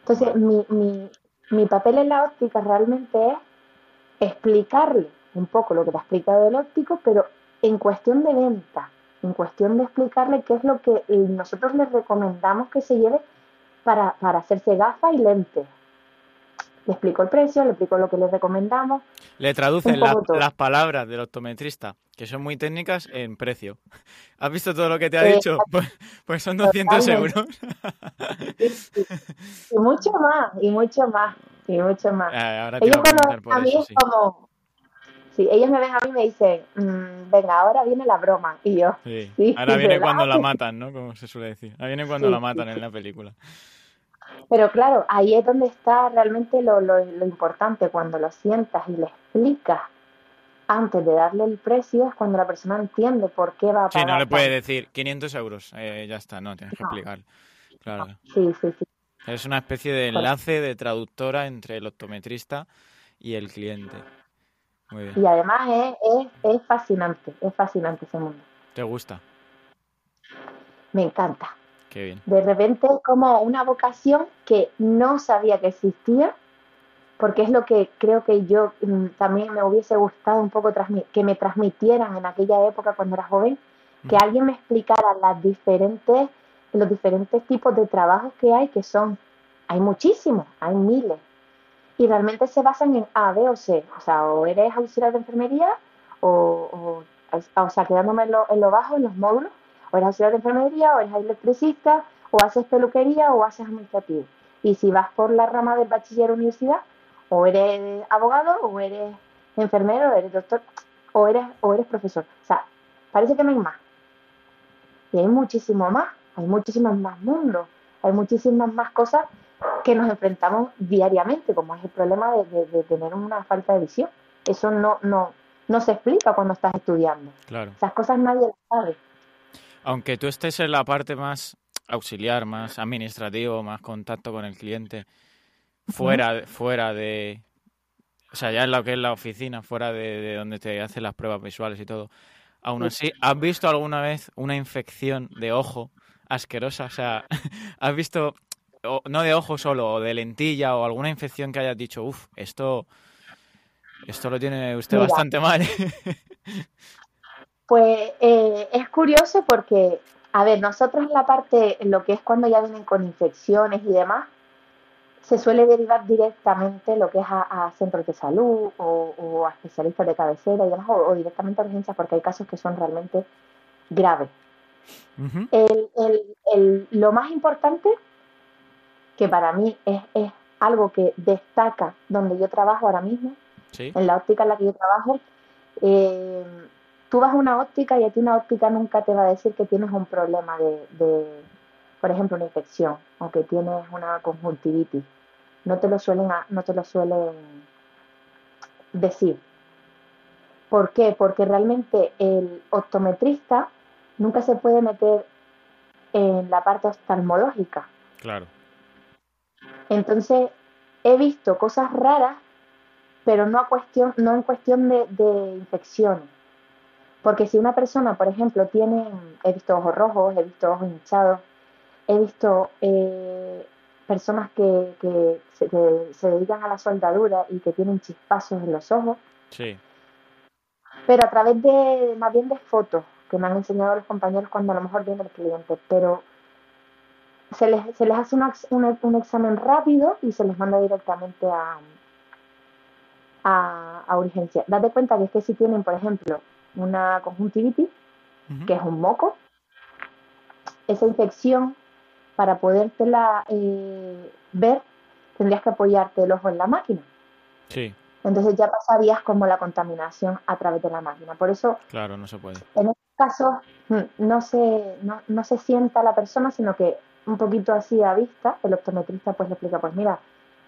Entonces, mi, mi, mi papel en la óptica realmente es explicarle un poco lo que te ha explicado el óptico, pero en cuestión de venta, en cuestión de explicarle qué es lo que nosotros les recomendamos que se lleve para, para hacerse gafas y lentes. Le explico el precio, le explico lo que les recomendamos. Le traduce las palabras del optometrista, que son muy técnicas, en precio. ¿Has visto todo lo que te ha dicho? Pues, pues, son 200 euros. Y mucho más, y mucho más, y mucho más. Ah, ellos a, mí es como... Sí, ellos me ven a mí y me dicen, mm, venga, ahora viene la broma. Y yo, sí. ahora viene cuando la matan, ¿no? Como se suele decir. Ahora viene cuando la matan en la película. Pero claro, ahí es donde está realmente lo, lo, importante, cuando lo sientas y le explicas antes de darle el precio, es cuando la persona entiende por qué va a pagar. Sí, no le puede decir 500 euros, eh, ya está, no, tienes que explicar. Claro. Sí, sí, sí. Es una especie de enlace, de traductora entre el optometrista y el cliente. Muy bien. Y además es, es, es fascinante, es fascinante ese mundo. ¿Te gusta? Me encanta. De repente es como una vocación que no sabía que existía, porque es lo que creo que yo mm, también me hubiese gustado un poco que me transmitieran en aquella época cuando era joven, que alguien me explicara las diferentes, los diferentes tipos de trabajos que hay, que son, hay muchísimos, hay miles, y realmente se basan en A, B o C, o sea, o eres auxiliar de enfermería, o, o, sea, quedándome en lo, en lo bajo, en los módulos, o eres auxiliar de enfermería, o eres electricista, o haces peluquería, o haces administrativo. Y si vas por la rama del bachiller universidad, o eres abogado, o eres enfermero, o eres doctor, o eres, o eres profesor. O sea, parece que no hay más. Y hay muchísimo más, hay muchísimos más mundos, hay muchísimas más cosas que nos enfrentamos diariamente, como es el problema de, tener una falta de visión. Eso no, no, no se explica cuando estás estudiando. Claro. Esas cosas nadie las sabe aunque tú estés en la parte más auxiliar, más administrativo, más contacto con el cliente, fuera, fuera de, o sea, ya en lo que es la oficina, fuera de, donde te hacen las pruebas visuales y todo, aún así, ¿has visto alguna vez una infección de ojo asquerosa? O sea, ¿has visto, no de ojo solo, o de lentilla, o alguna infección que hayas dicho, uff, esto, esto lo tiene usted bastante mal? Pues eh, es curioso porque, a ver, nosotros en la parte, lo que es cuando ya vienen con infecciones y demás, se suele derivar directamente lo que es a, centros de salud o, a especialistas de cabecera y demás, o, directamente a urgencias, porque hay casos que son realmente graves. lo más importante, que para mí es, algo que destaca donde yo trabajo ahora mismo, en la óptica en la que yo trabajo, eh, tú vas a una óptica y a ti una óptica nunca te va a decir que tienes un problema de, por ejemplo, una infección o que tienes una conjuntivitis. No te lo suelen, no te lo suelen decir. ¿Por qué? Porque realmente el optometrista nunca se puede meter en la parte oftalmológica. Claro. Entonces, he visto cosas raras, pero no, a cuestión, no en cuestión de, de infecciones. Porque si una persona, por ejemplo, tiene, he visto ojos rojos, he visto ojos hinchados, he visto eh, personas que, que, se, que, se, dedican a la soldadura y que tienen chispazos en los ojos. Sí. Pero a través de, más bien de fotos que me han enseñado los compañeros cuando a lo mejor viene el cliente, pero se les, se les hace una, un, un, examen rápido y se les manda directamente a, a, a, urgencia. Date cuenta que es que si tienen, por ejemplo, una conjuntivitis, uh -huh. que es un moco, esa infección, para podértela eh, ver, tendrías que apoyarte el ojo en la máquina. Sí. Entonces ya pasarías como la contaminación a través de la máquina. Por eso, claro, no se puede. En este caso, no se, no, no se sienta la persona, sino que un poquito así a vista, el optometrista pues le explica, pues mira,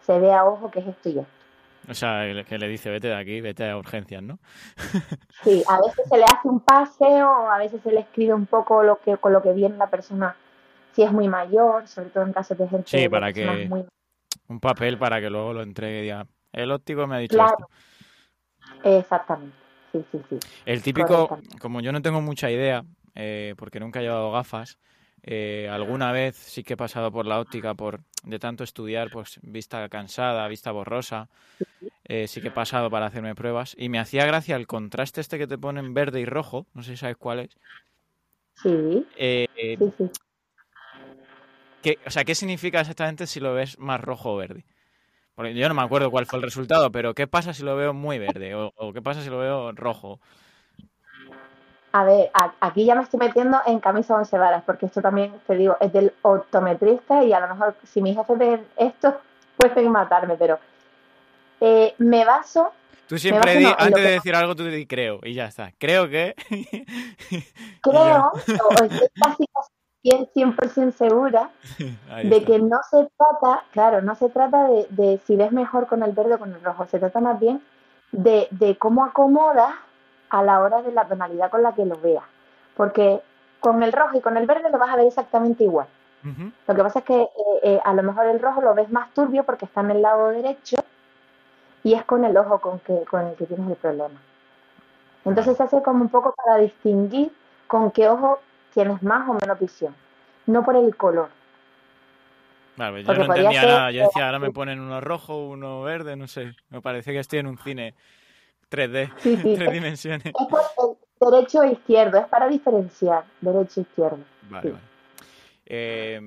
se ve a ojo que es esto y esto. O sea, que le dice, vete de aquí, vete a urgencias, ¿no? sí, a veces se le hace un pase o a veces se le escribe un poco lo que, con lo que viene la persona si es muy mayor, sobre todo en casos de gente sí, para que muy... un papel para que luego lo entregue y diga, el óptico me ha dicho claro. esto. Exactamente, sí, sí, sí. El típico, como yo no tengo mucha idea, eh, porque nunca he llevado gafas, eh, alguna vez sí que he pasado por la óptica por de tanto estudiar, pues vista cansada, vista borrosa, eh, sí que he pasado para hacerme pruebas y me hacía gracia el contraste este que te ponen verde y rojo, no sé si sabes cuál es. Sí. Eh, sí, sí. ¿qué, o sea, ¿qué significa exactamente si lo ves más rojo o verde? Porque yo no me acuerdo cuál fue el resultado, pero ¿qué pasa si lo veo muy verde? ¿O, o qué pasa si lo veo rojo? A ver, aquí ya me estoy metiendo en camisa once varas, porque esto también, te digo, es del optometrista y a lo mejor si mi jefe ve esto, pueden matarme, pero eh, me baso... Tú siempre, di, no, antes de decir algo, tú di creo y ya está. Creo que... creo, o estoy casi, casi 100% segura de que no se trata, claro, no se trata de, de, si ves mejor con el verde o con el rojo, se trata más bien de, de cómo acomodas a la hora de la tonalidad con la que lo veas. Porque con el rojo y con el verde lo vas a ver exactamente igual. Uh -huh. Lo que pasa es que eh, eh, a lo mejor el rojo lo ves más turbio porque está en el lado derecho y es con el ojo con, que, con el que tienes el problema. Entonces se hace como un poco para distinguir con qué ojo tienes más o menos visión, no por el color. Vale, yo porque no entendía nada. Yo decía, ahora me ponen uno rojo, uno verde, no sé. Me parece que estoy en un cine 3D, sí, sí. tres dimensiones. Es por el derecho e izquierdo, es para diferenciar derecho e izquierdo. Vale, sí. vale. Eh,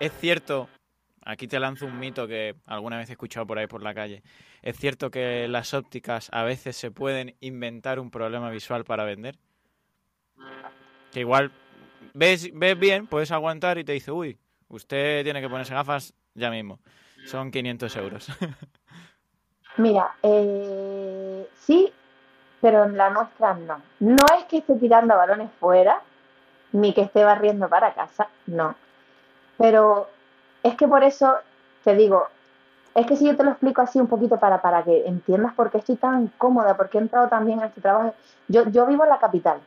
es cierto, aquí te lanzo un mito que alguna vez he escuchado por ahí por la calle. Es cierto que las ópticas a veces se pueden inventar un problema visual para vender. Que igual ves, ves bien, puedes aguantar y te dice, uy, usted tiene que ponerse gafas ya mismo. Son 500 euros. Mira, eh, sí, pero en la nuestra no. No es que esté tirando balones fuera, ni que esté barriendo para casa, no. Pero es que por eso te digo, es que si yo te lo explico así un poquito para, para que entiendas por qué estoy tan cómoda, porque he entrado también a este trabajo. Yo, yo vivo en la capital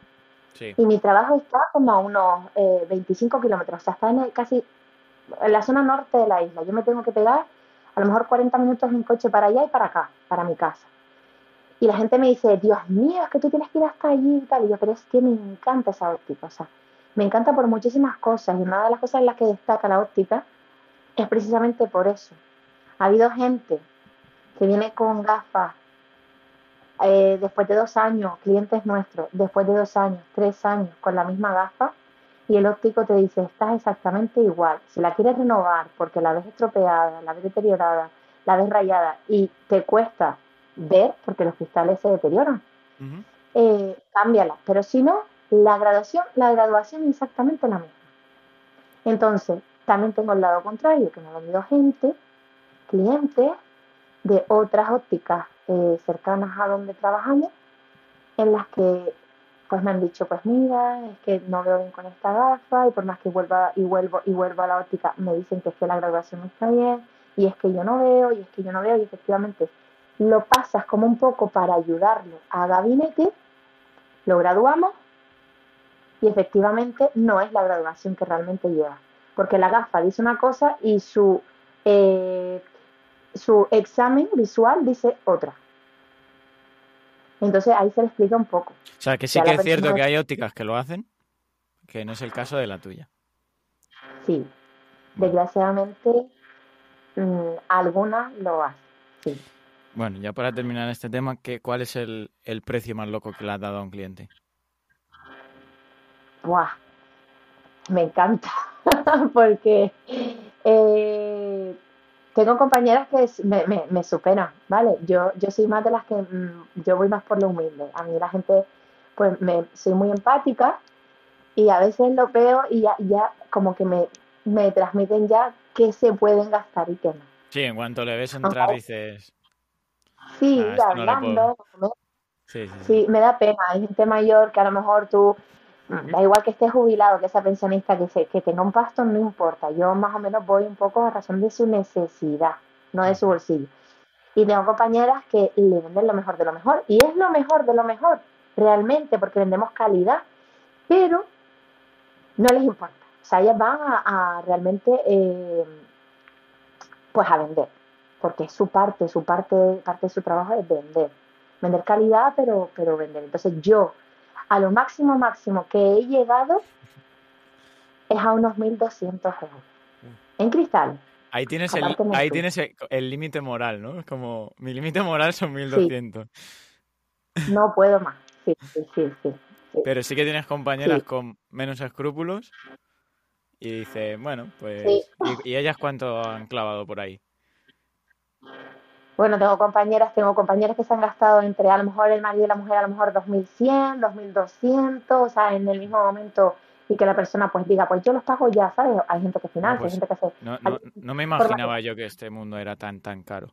sí. y mi trabajo está como a unos eh, 25 kilómetros, o sea, está en el, casi en la zona norte de la isla. Yo me tengo que pegar a lo mejor 40 minutos en coche para allá y para acá, para mi casa. Y la gente me dice, Dios mío, es que tú tienes que ir hasta allí y tal. Y yo, pero es que me encanta esa óptica, o sea, me encanta por muchísimas cosas. Y una de las cosas en las que destaca la óptica es precisamente por eso. Ha habido gente que viene con gafas eh, después de dos años, clientes nuestros, después de dos años, tres años, con la misma gafa, y el óptico te dice, estás exactamente igual. Si la quieres renovar porque la ves estropeada, la ves deteriorada, la ves rayada y te cuesta ver porque los cristales se deterioran, uh -huh. eh, cámbiala. Pero si no, la graduación, la graduación es exactamente la misma. Entonces, también tengo el lado contrario, que me ha venido gente, clientes de otras ópticas eh, cercanas a donde trabajamos, en las que pues me han dicho, pues mira, es que no veo bien con esta gafa y por más que vuelva y vuelvo y vuelvo a la óptica me dicen que es que la graduación no está bien y es que yo no veo y es que yo no veo y efectivamente lo pasas como un poco para ayudarlo a gabinete, lo graduamos y efectivamente no es la graduación que realmente lleva, porque la gafa dice una cosa y su eh, su examen visual dice otra. Entonces ahí se le explica un poco. O sea, que sí que es cierto que hay ópticas que lo hacen, que no es el caso de la tuya. Sí, desgraciadamente mm, algunas lo hacen, sí. Bueno, ya para terminar este tema, ¿qué, ¿cuál es el, el precio más loco que le has dado a un cliente? ¡Buah! Me encanta, porque eh, tengo compañeras que me, me, me, superan, ¿vale? Yo, yo soy más de las que, mm, yo voy más por lo humilde. A mí la gente, pues me, soy muy empática y a veces lo veo y ya, ya como que me, me transmiten ya qué se pueden gastar y qué no. Sí, en cuanto le ves entrar dices... Sí, ah, hablando. sí, sí, sí, me da pena. Hay gente mayor que a lo mejor tú Da igual que esté jubilado, que sea pensionista, que, se, que tenga un pasto, no importa. Yo más o menos voy un poco a razón de su necesidad, no de su bolsillo. Y tengo compañeras que le venden lo mejor de lo mejor. Y es lo mejor de lo mejor, realmente, porque vendemos calidad. Pero no les importa. O sea, ellas van a, realmente, eh, pues a vender. Porque es su parte, su parte, parte de su trabajo es vender. Vender calidad, pero, pero vender. Entonces yo a lo máximo máximo que he llegado es a unos 1.200 euros. En cristal. Ahí tienes el, ahí tienes el límite moral, ¿no? Es como, mi límite moral son 1.200. No puedo más, sí, sí, sí, sí, Pero sí que tienes compañeras con menos escrúpulos y dices, bueno, pues... ¿y, ¿Y ellas cuánto han clavado por ahí? Bueno, tengo compañeras, tengo compañeras que se han gastado entre a lo mejor el marido y la mujer a lo mejor 2100, 2200, o sea, en el mismo momento y que la persona pues diga, pues yo los pago ya, ¿sabes? Hay gente que financia, hay pues gente que hace... No, no, no me imaginaba yo que este mundo era tan, tan caro.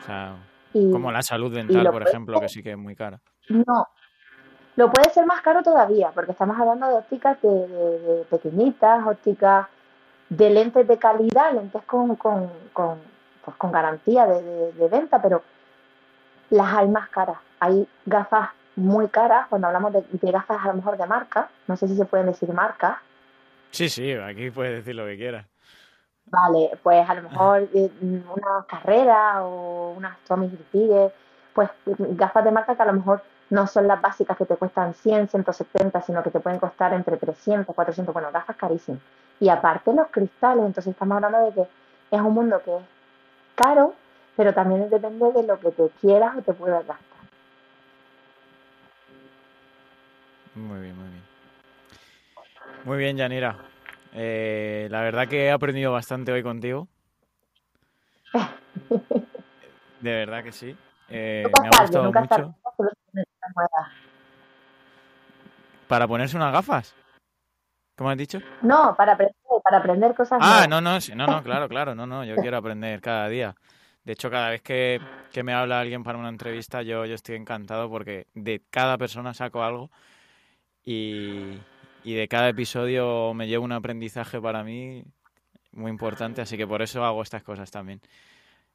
O sea, como la salud dental, por ejemplo, que sí que es muy cara. No, lo puede ser más caro todavía, porque estamos hablando de ópticas de, pequeñitas, ópticas de lentes de calidad, lentes con, con, con pues con garantía de, venta, pero las hay más caras. Hay gafas muy caras, cuando hablamos de, gafas a lo mejor de marca, no sé si se pueden decir marcas. Sí, sí, aquí puedes decir lo que quieras. Vale, pues a lo mejor eh, una carrera o unas Tommy Hilfiger, pues gafas de marca que a lo mejor no son las básicas que te cuestan 100, 170, sino que te pueden costar entre 300, 400, bueno, gafas carísimas. Y aparte los cristales, entonces estamos hablando de que es un mundo que es caro, pero también depende de lo que te quieras o te puedas gastar. Muy bien, muy bien. Muy bien, Yanira. Eh, la verdad que he aprendido bastante hoy contigo. De verdad que sí. Eh, me ha gustado mucho. ¿Para ponerse unas gafas? ¿Cómo has dicho? No, para aprender, para aprender cosas Ah, no, no, no, no, claro, claro, no, no, yo quiero aprender cada día. De hecho, cada vez que, me habla alguien para una entrevista, yo, yo estoy encantado porque de cada persona saco algo y, de cada episodio me llevo un aprendizaje para mí muy importante, así que por eso hago estas cosas también.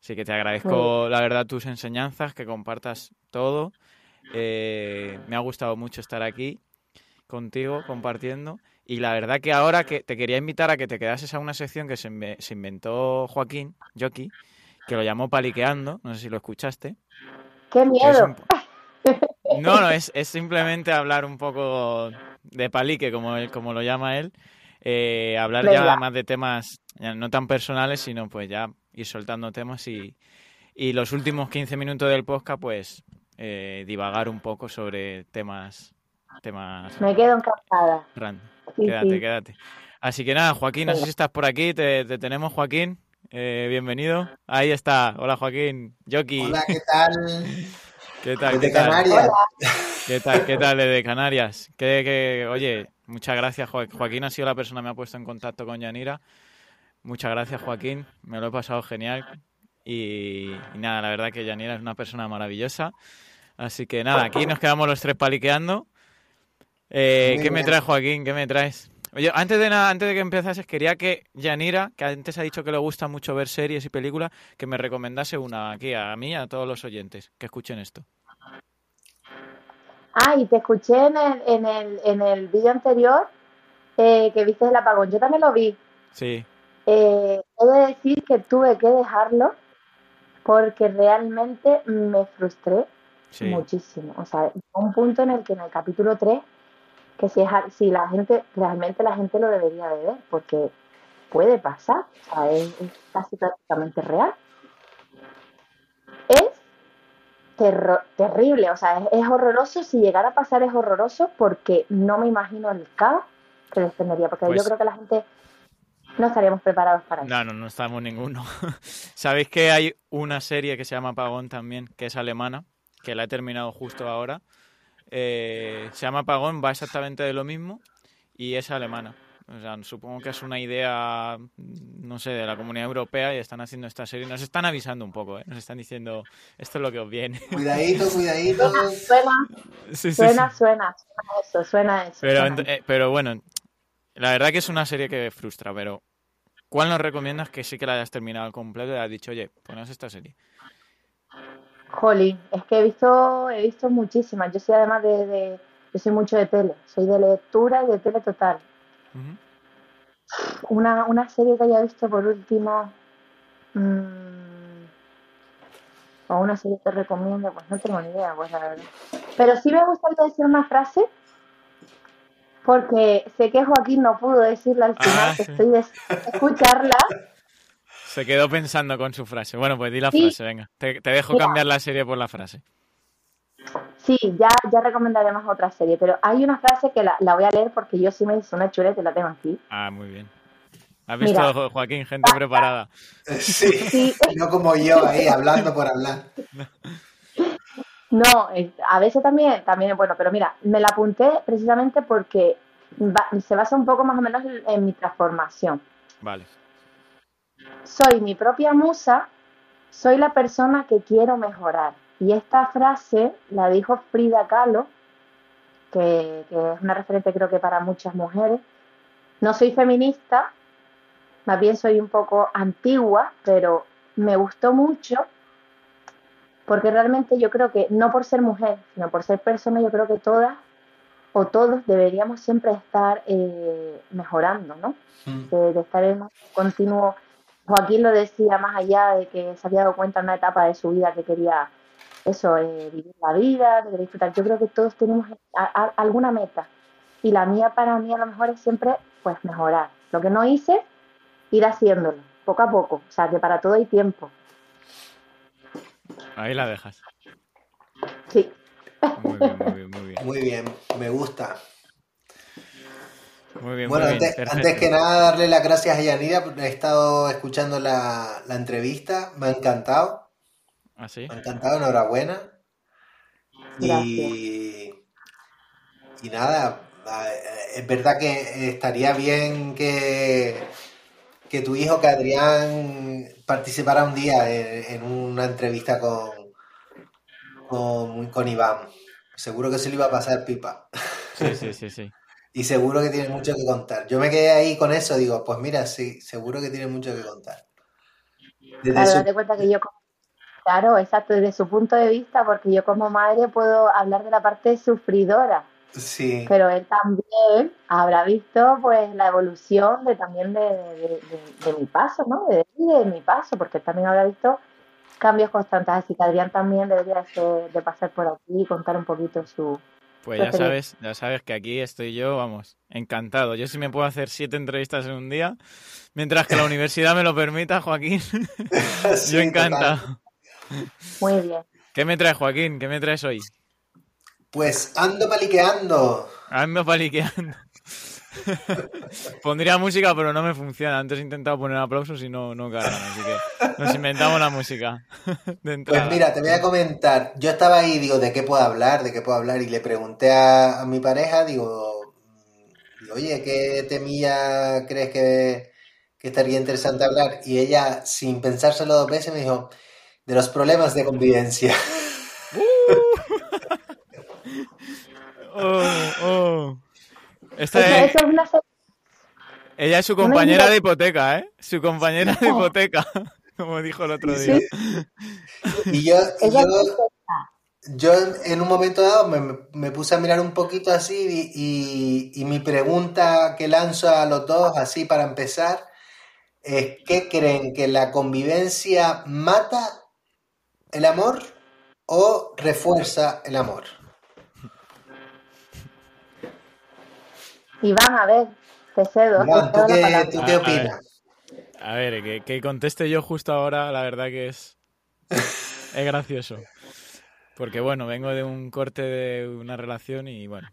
Así que te agradezco, la verdad, tus enseñanzas, que compartas todo. Eh, me ha gustado mucho estar aquí contigo compartiendo. Y la verdad que ahora que te quería invitar a que te quedases a una sección que se, inventó Joaquín, Jockey, que lo llamó Paliqueando, no sé si lo escuchaste. ¡Qué miedo! No, no, es, simplemente hablar un poco de palique, como, él, como lo llama él. Eh, hablar ya más de temas no tan personales, sino pues ya ir soltando temas y, y los últimos 15 minutos del podcast, pues eh, divagar un poco sobre temas. Temas Me quedo encantada. Quédate, quédate. Así que nada, Joaquín, no sé si estás por aquí, te, tenemos, Joaquín. Eh, bienvenido. Ahí está. Hola, Joaquín. Jockey. Hola, ¿qué tal? ¿Qué tal? ¿Qué Canarias. ¿Qué tal? ¿Qué tal desde Canarias? Que, oye, muchas gracias, Joaquín. Ha sido la persona que me ha puesto en contacto con Yanira. Muchas gracias, Joaquín. Me lo he pasado genial. Y, nada, la verdad que Yanira es una persona maravillosa. Así que nada, aquí nos quedamos los tres paliqueando. Eh, ¿Qué me traes, Joaquín? ¿Qué me traes? Oye, antes de nada, antes de que empezases, quería que Yanira, que antes ha dicho que le gusta mucho ver series y películas, que me recomendase una aquí a mí, a todos los oyentes, que escuchen esto. Ah, y te escuché en el, en el, en el vídeo anterior eh, que viste el apagón. Yo también lo vi. Sí. Eh, he de decir que tuve que dejarlo porque realmente me frustré muchísimo. O sea, un punto en el que en el capítulo 3, que si, es, si la gente, realmente la gente lo debería de ver, porque puede pasar, o sea, es, casi prácticamente real. Es terrible, o sea, es, horroroso, si llegara a pasar es horroroso porque no me imagino el caos que les tendría, porque yo pues creo que la gente no estaríamos preparados para eso. No, no, no estamos ninguno. Sabéis que hay una serie que se llama Pagón también, que es alemana, que la he terminado justo ahora. Eh, se llama Pagón, va exactamente de lo mismo y es alemana. O sea, supongo que es una idea, no sé, de la comunidad europea y están haciendo esta serie. Nos están avisando un poco, ¿eh? Nos están diciendo, esto es lo que os viene. Cuidadito, cuidadito. Suena, suena, suena, suena, eso, suena eso. Pero, eh, pero bueno, la verdad que es una serie que frustra, pero ¿cuál nos recomiendas que sí que la hayas terminado completo y has dicho, oye, ponos esta serie? Jolly, es que he visto, he visto muchísimas. Yo soy además de, yo soy mucho de tele, soy de lectura y de tele total. una, una, serie que haya visto por último, mm, o una serie que recomiendo, pues no tengo ni idea, pues la verdad. Pero sí me gustaría decir una frase porque sé que Joaquín no pudo decirla al ah, final, que estoy de escucharla. Se quedó pensando con su frase. Bueno, pues di la frase, venga. Te, dejo cambiar la serie por la frase. Sí, ya, ya recomendaremos otra serie, pero hay una frase que la, voy a leer porque yo sí me hice una chuleta y la tengo aquí. Ah, muy bien. ¿Has visto, Joaquín, gente preparada? Sí, sí, no como yo ahí, hablando por hablar. No, a veces también, también es bueno, pero mira, me la apunté precisamente porque se basa un poco más o menos en mi transformación. Vale. Soy mi propia musa, soy la persona que quiero mejorar. Y esta frase la dijo Frida Kahlo, que, que es una referente creo que para muchas mujeres. No soy feminista, más bien soy un poco antigua, pero me gustó mucho porque realmente yo creo que no por ser mujer, sino por ser persona, yo creo que todas o todos deberíamos siempre estar eh, mejorando, ¿no? Mm. De, estar en un continuo. Joaquín lo decía más allá de que se había dado cuenta en una etapa de su vida que quería eso, eh, vivir la vida, de disfrutar. Yo creo que todos tenemos alguna meta. Y la mía para mí a lo mejor es siempre pues mejorar. Lo que no hice, ir haciéndolo, poco a poco. O sea, que para todo hay tiempo. Ahí la dejas. Sí. Muy bien, muy bien, muy bien. Muy bien, me gusta. Muy bien, bueno, muy bien. Antes, que nada, darle las gracias a Yanira. He estado escuchando la, entrevista, me ha encantado. ¿Ah, sí? Me ha encantado, enhorabuena. Y, y nada, es verdad que estaría bien que, que tu hijo, que Adrián, participara un día en, una entrevista con, con, Iván. Seguro que se le iba a pasar pipa. Sí, sí, sí, sí. Y seguro que tiene mucho que contar. Yo me quedé ahí con eso, digo, pues mira, sí, seguro que tiene mucho que contar. claro, date cuenta que yo, claro, exacto, desde su punto de vista, porque yo como madre puedo hablar de la parte sufridora Sí. Pero él también habrá visto pues la evolución de también de, mi paso, ¿no? De, de, mi paso, porque él también habrá visto cambios constantes. Así que Adrián también debería de, pasar por aquí y contar un poquito su. Pues ya sabes, ya sabes que aquí estoy yo, vamos, encantado. Yo sí me puedo hacer siete entrevistas en un día, mientras que la universidad me lo permita, Joaquín. yo encantado. Muy bien. ¿Qué me traes, Joaquín? ¿Qué me traes hoy? Pues ando paliqueando. Ando paliqueando. Pondría música, pero no me funciona. Antes he intentado poner aplausos y no, no cargan, así que nos inventamos la música. pues mira, te voy a comentar. Yo estaba ahí, digo, ¿de qué puedo hablar? ¿De qué puedo hablar? Y le pregunté a, mi pareja, digo, oye, ¿qué temilla crees que, que estaría interesante hablar? Y ella, sin pensárselo dos veces, me dijo, de los problemas de convivencia. Oh, oh. Esta es... Ella es su compañera de hipoteca, ¿eh? Su compañera de hipoteca, como dijo el otro día. Y yo, yo, en un momento dado me, puse a mirar un poquito así y, y, mi pregunta que lanzo a los dos, así para empezar, es ¿qué creen? ¿Que la convivencia mata el amor o refuerza el amor? Iván, a ver, te cedo. ¿tú, qué, opinas? A ver, que, conteste yo justo ahora, la verdad que es, es gracioso. Porque bueno, vengo de un corte de una relación y bueno,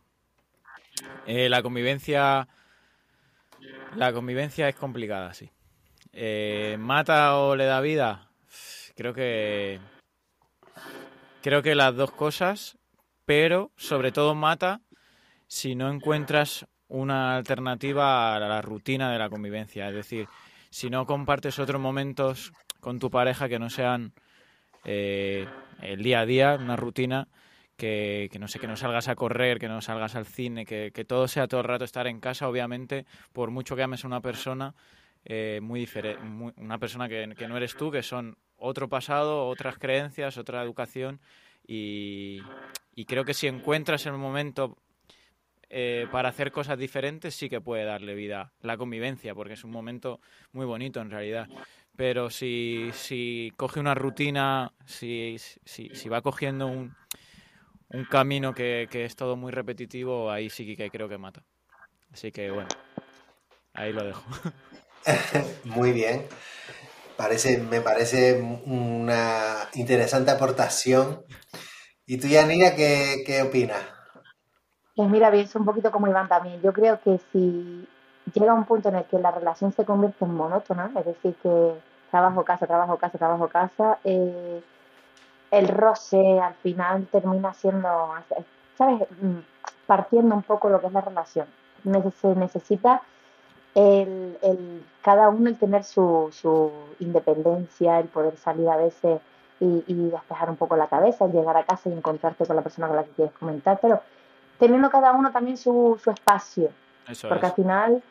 eh, la convivencia, la convivencia es complicada, sí. Eh, ¿Mata o le da vida? Creo que, creo que las dos cosas, pero sobre todo mata si no encuentras una alternativa a la rutina de la convivencia. Es decir, si no compartes otros momentos con tu pareja que no sean eh, el día a día, una rutina, que, no sé, que no salgas a correr, que no salgas al cine, que, todo sea todo el rato estar en casa, obviamente, por mucho que ames a una persona, eh, muy diferente, una persona que, no eres tú, que son otro pasado, otras creencias, otra educación, y, y creo que si encuentras el momento eh, para hacer cosas diferentes sí que puede darle vida la convivencia, porque es un momento muy bonito en realidad. Pero si, si coge una rutina, si, si, si va cogiendo un, un camino que, que, es todo muy repetitivo, ahí sí que creo que mata. Así que bueno, ahí lo dejo. muy bien. Parece, me parece una interesante aportación. ¿Y tú, Yanira, qué, qué opinas? Pues mira, pienso un poquito como Iván también. Yo creo que si llega un punto en el que la relación se convierte en monótona, es decir, que trabajo, casa, trabajo, casa, trabajo, casa, eh, el roce al final termina siendo, ¿sabes? Mm, partiendo un poco lo que es la relación. Se necesita el, el, cada uno el tener su, su independencia, el poder salir a veces y, y despejar un poco la cabeza, el llegar a casa y encontrarte con la persona con la que quieres comentar, pero teniendo cada uno también su, su espacio. porque al final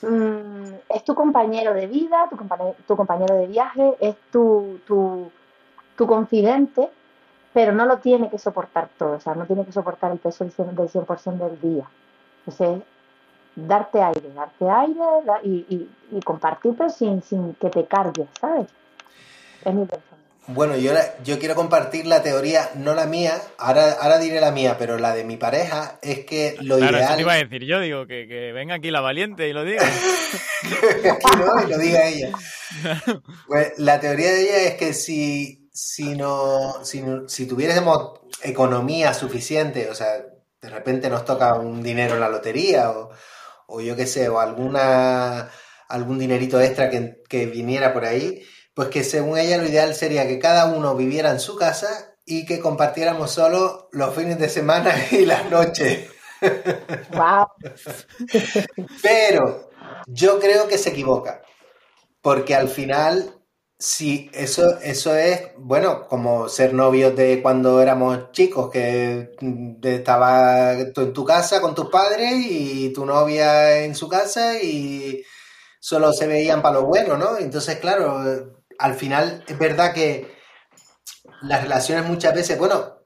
mm, es tu compañero de vida, tu compañero, tu compañero de viaje, es tu, tu, tu, confidente, pero no lo tiene que soportar todo, o sea, no tiene que soportar el peso del 100%, del día. Entonces, darte aire, darte aire y, y, compartir, pero sin, sin que te cargues, ¿sabes? Es mi persona. Bueno, yo, yo quiero compartir la teoría, no la mía, ahora, ahora diré la mía, pero la de mi pareja es que lo claro, ideal... Eso te iba a decir yo, digo, que, que venga aquí la valiente y lo diga. aquí no, y lo diga ella. Pues la teoría de ella es que si, si, no, si, si tuviésemos economía suficiente, o sea, de repente nos toca un dinero en la lotería o, o yo qué sé, o alguna, algún dinerito extra que, que viniera por ahí pues que según ella lo ideal sería que cada uno viviera en su casa y que compartiéramos solo los fines de semana y las noches. Wow. Pero yo creo que se equivoca, porque al final, si eso, eso es, bueno, como ser novios de cuando éramos chicos, que estaba tú en tu casa con tus padres y tu novia en su casa y solo se veían para lo bueno, ¿no? Entonces, claro, al final es verdad que las relaciones muchas veces, bueno,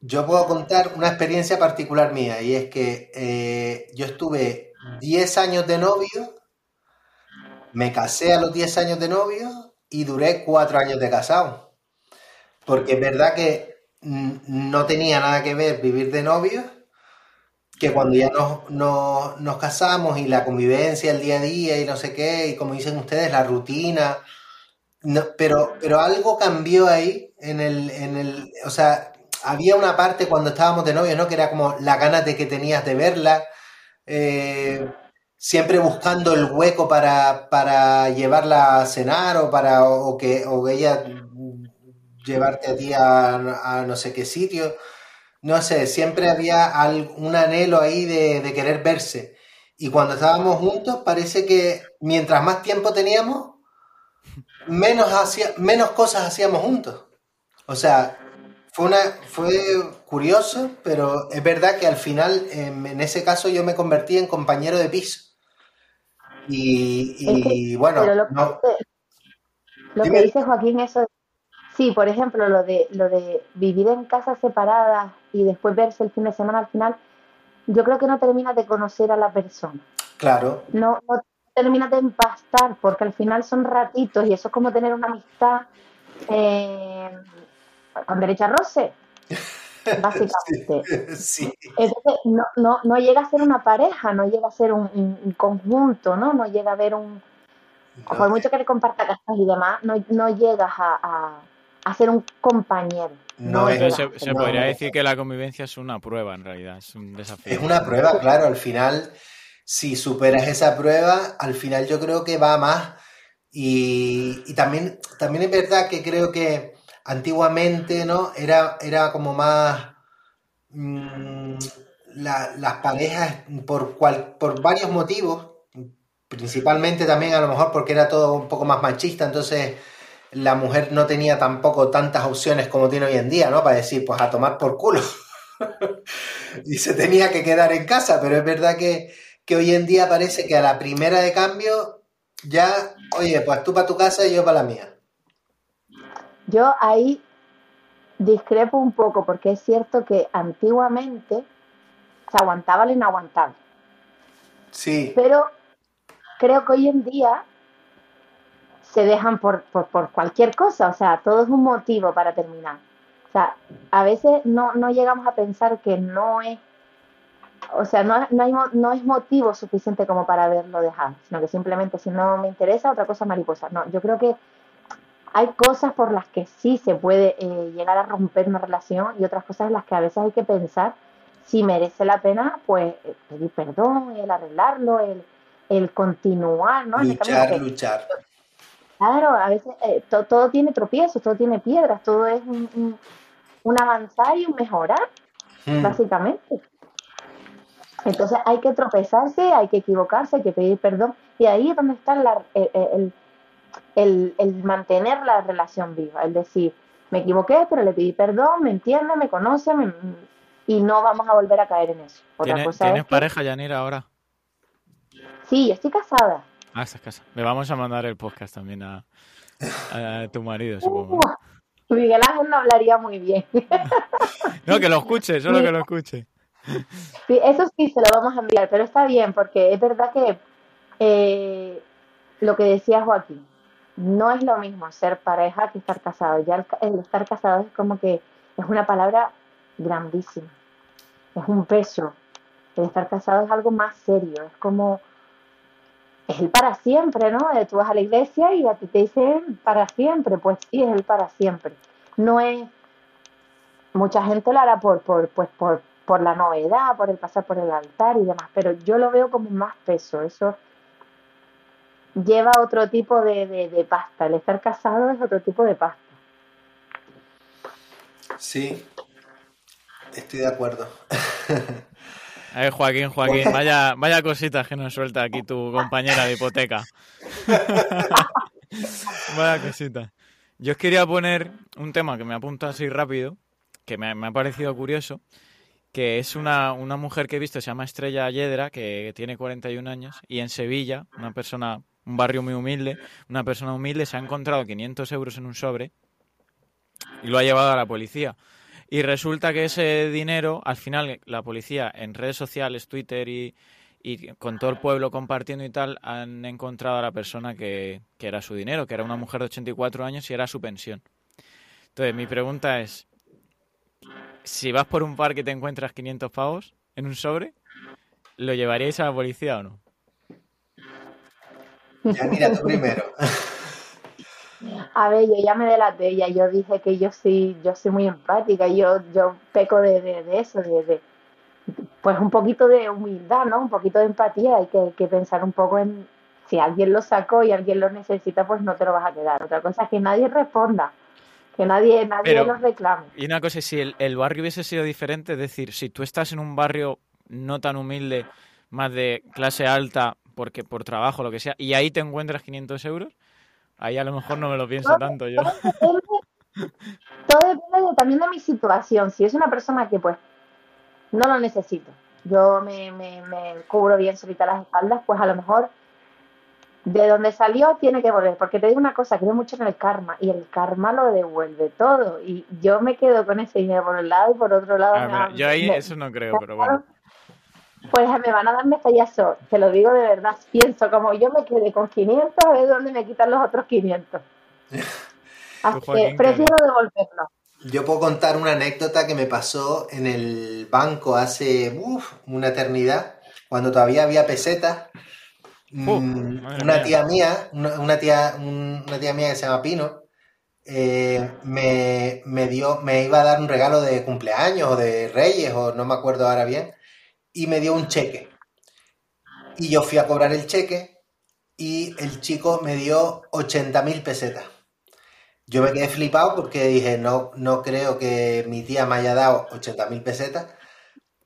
yo puedo contar una experiencia particular mía y es que eh, yo estuve 10 años de novio, me casé a los 10 años de novio y duré 4 años de casado. Porque es verdad que no tenía nada que ver vivir de novio, que cuando ya nos, nos, nos casamos y la convivencia, el día a día y no sé qué, y como dicen ustedes, la rutina, no, pero, pero algo cambió ahí en el, en el, o sea, había una parte cuando estábamos de novio, ¿no? Que era como la ganas de que tenías de verla, eh, siempre buscando el hueco para, para llevarla a cenar o para, o que, o ella llevarte a ti a, no sé qué sitio. No sé, siempre había un anhelo ahí de, de querer verse. Y cuando estábamos juntos, parece que mientras más tiempo teníamos, menos, hacía, menos cosas hacíamos juntos. O sea, fue, una, fue curioso, pero es verdad que al final, en, ese caso, yo me convertí en compañero de piso. Y, bueno, lo, que, lo que dice Joaquín, eso Sí, por ejemplo, lo de, lo de vivir en casas separadas y después verse el fin de semana al final, yo creo que no termina de conocer a la persona. Claro. No, no terminas de empastar porque al final son ratitos y eso es como tener una amistad eh, con derecha roce, básicamente. Sí. Entonces, no, no, no llega a ser una pareja, no llega a ser un, un- un conjunto, ¿no? No llega a ver un... No, Por mucho que le comparta casas y demás, no, no llegas a, a, a ser un compañero. No es- llegas. se, podría decir que la convivencia es una prueba, en realidad, es un desafío. Es una prueba, claro, al final, si superas esa prueba, al final yo creo que va más. Y, también, también es verdad que creo que antiguamente, ¿no? Era, era como más mm, la- las parejas por, cual, por varios motivos, principalmente también a lo mejor porque era todo un poco más machista, entonces la mujer no tenía tampoco tantas opciones como tiene hoy en día, ¿no? Para decir, pues a tomar por culo. y se tenía que quedar en casa, pero es verdad que, que hoy en día parece que a la primera de cambio ya, oye, pues tú para tu casa y yo para la mía. Yo ahí discrepo un poco porque es cierto que antiguamente se aguantaba lo inaguantable, Sí, pero creo que hoy en día se dejan por, por, por cualquier cosa, o sea, todo es un motivo para terminar. O sea, a veces no, no llegamos a pensar que no es, o sea, no, no, hay, no es motivo suficiente como para haberlo dejado, sino que simplemente si no me interesa, otra cosa mariposa. No, yo creo que hay cosas por las que sí se puede eh, llegar a romper una relación y otras cosas en las que a veces hay que pensar si merece la pena, pues eh, pedir perdón, el arreglarlo, el, el continuar, ¿no? Luchar, porque, luchar. claro, a veces eh, to- todo tiene tropiezos, todo tiene piedras, todo es un, un- un avanzar y un mejorar, Mm, básicamente. Entonces hay que tropezarse, hay que equivocarse, hay que pedir perdón. Y ahí es donde está la- el, el- el- el mantener la relación viva. Es decir, me equivoqué, pero le pedí perdón, me entiende, me conoce me- y no vamos a volver a caer en eso. Otra ¿Tienes, cosa tienes es que, pareja, Yanira, ahora? sí, yo estoy casada. Ah, estás casa. Le vamos a mandar el podcast también a, a tu marido, supongo. Uh, Miguel Ángel no hablaría muy bien. No, que lo escuche, solo que lo escuche. Eso sí, se lo vamos a enviar, pero está bien, porque es verdad que eh, lo que decía Joaquín, no es lo mismo ser pareja que estar casado. Ya el estar casado es como que es una palabra grandísima, es un peso. El estar casado es algo más serio, es como, es el para siempre, ¿no? Eh, Tú vas a la iglesia y a ti te dicen para siempre, pues sí, es el para siempre. No es, mucha gente lo hará por, por, pues por, por la novedad, por el pasar por el altar y demás, pero yo lo veo como más peso, eso lleva otro tipo de, de, de pasta, el estar casado es otro tipo de pasta. Sí, estoy de acuerdo. A ver, Joaquín, Joaquín, vaya, vaya cositas que nos suelta aquí tu compañera de hipoteca. vaya cositas. Yo os quería poner un tema que me apunta así rápido, que me, me ha parecido curioso, que es una, una mujer que he visto, se llama Estrella Yedra, que tiene 41 años, y en Sevilla, una persona, un barrio muy humilde, una persona humilde se ha encontrado 500 euros en un sobre y lo ha llevado a la policía. Y resulta que ese dinero, al final, la policía en redes sociales, Twitter y, y con todo el pueblo compartiendo y tal, han encontrado a la persona que, que era su dinero, que era una mujer de 84 años y era su pensión. Entonces, mi pregunta es, si vas por un parque y te encuentras 500 pavos en un sobre, ¿lo llevaríais a la policía o no? Ya mira tú primero. A ver, yo ya me delaté, ya yo dije que yo sí, yo soy muy empática, yo, yo peco de, de, de eso, de, de, pues un poquito de humildad, ¿no? Un poquito de empatía, hay que, que pensar un poco en si alguien lo sacó y alguien lo necesita, pues no te lo vas a quedar. Otra cosa es que nadie responda, que nadie, nadie Pero- lo reclame. Y una cosa, si el, el barrio hubiese sido diferente, es decir, si tú estás en un barrio no tan humilde, más de clase alta, porque por trabajo, lo que sea, y ahí te encuentras 500 euros, ahí a lo mejor no me lo pienso tanto yo. Todo depende, todo depende de- también de mi situación. Si es una persona que pues no lo necesito, yo me, me, me cubro bien solita las espaldas, pues a lo mejor de donde salió tiene que volver. Porque te digo una cosa, creo mucho en el karma y el karma lo devuelve todo. Y yo me quedo con ese dinero por un lado y por otro lado... Ah, yo ahí me- eso no creo, pero bueno. Pues me van a dar metallazo, te lo digo de verdad. Pienso, como yo me quedé con 500, a ver dónde me quitan los otros 500. Así que prefiero devolverlo. Yo puedo contar una anécdota que me pasó en el banco hace una eternidad, cuando todavía había pesetas. Mm, una tía mía, una, tía, una tía mía que se llama Pino, eh, me, me, dio, me iba a dar un regalo de cumpleaños o de Reyes, o no me acuerdo ahora bien, y me dio un cheque. Y yo fui a cobrar el cheque y el chico me dio 80 mil pesetas. Yo me quedé flipado porque dije, no, no creo que mi tía me haya dado 80 mil pesetas,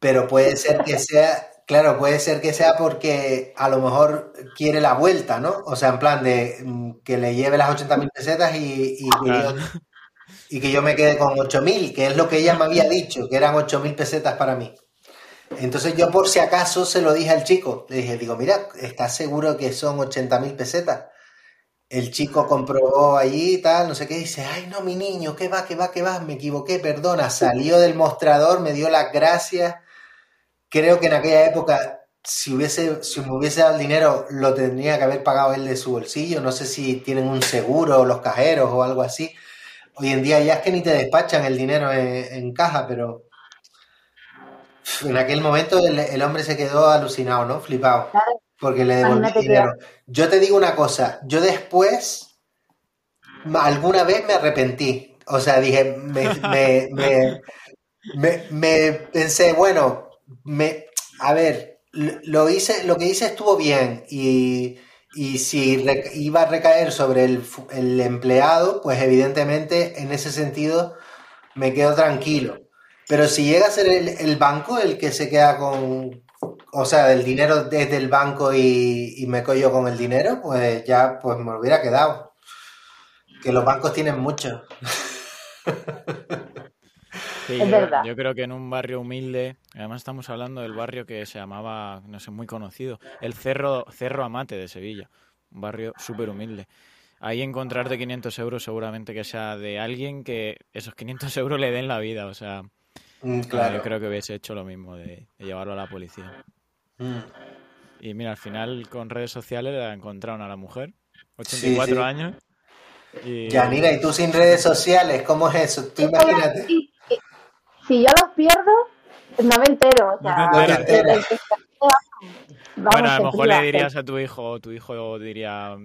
pero puede ser que sea, claro, puede ser que sea porque a lo mejor quiere la vuelta, ¿no? O sea, en plan de mm, que le lleve las 80 mil pesetas y, y, que yo, y, que yo, me quede con 8 mil, que es lo que ella me había dicho, que eran 8 mil pesetas para mí. Entonces yo por si acaso se lo dije al chico, le dije, digo, mira, ¿estás seguro que son 80 mil pesetas? El chico comprobó allí y tal, no sé qué, dice, ay no, mi niño, ¿qué va, qué va, qué va? Me equivoqué, perdona. Salió del mostrador, me dio las gracias. Creo que en aquella época, si, hubiese, si me hubiese dado el dinero, lo tendría que haber pagado él de su bolsillo. No sé si tienen un seguro los cajeros o algo así. Hoy en día ya es que ni te despachan el dinero en caja, pero en aquel momento el, hombre se quedó alucinado, ¿no? Flipado. Porque le devolví dinero. Yo te digo una cosa, yo después alguna vez me arrepentí. O sea, dije, me, me, pensé, bueno, me, a ver, lo hice, lo que hice estuvo bien y, si iba a recaer sobre el, el empleado, pues evidentemente en ese sentido me quedo tranquilo. Pero si llega a ser el, banco el que se queda con, o sea, el dinero desde el banco y, me cojo con el dinero, pues ya pues me hubiera quedado. Que los bancos tienen mucho. es verdad. Yo creo que en un barrio humilde, además estamos hablando del barrio que se llamaba, no sé, muy conocido, el Cerro, Cerro Amate de Sevilla, un barrio súper humilde. Ahí encontrarte 500 euros seguramente que sea de alguien que esos 500 euros le den la vida, o sea, Mm, claro. Yo creo que hubiese hecho lo mismo de, llevarlo a la policía. Mm. Y mira, al final con redes sociales la encontraron a la mujer, 84 años. Y... Yanira, ¿y tú sin redes sociales? ¿Cómo es eso? Tú imagínate. Si, yo los pierdo, no me entero. O sea, bueno, a lo mejor le dirías a tu hijo, o tu hijo diría,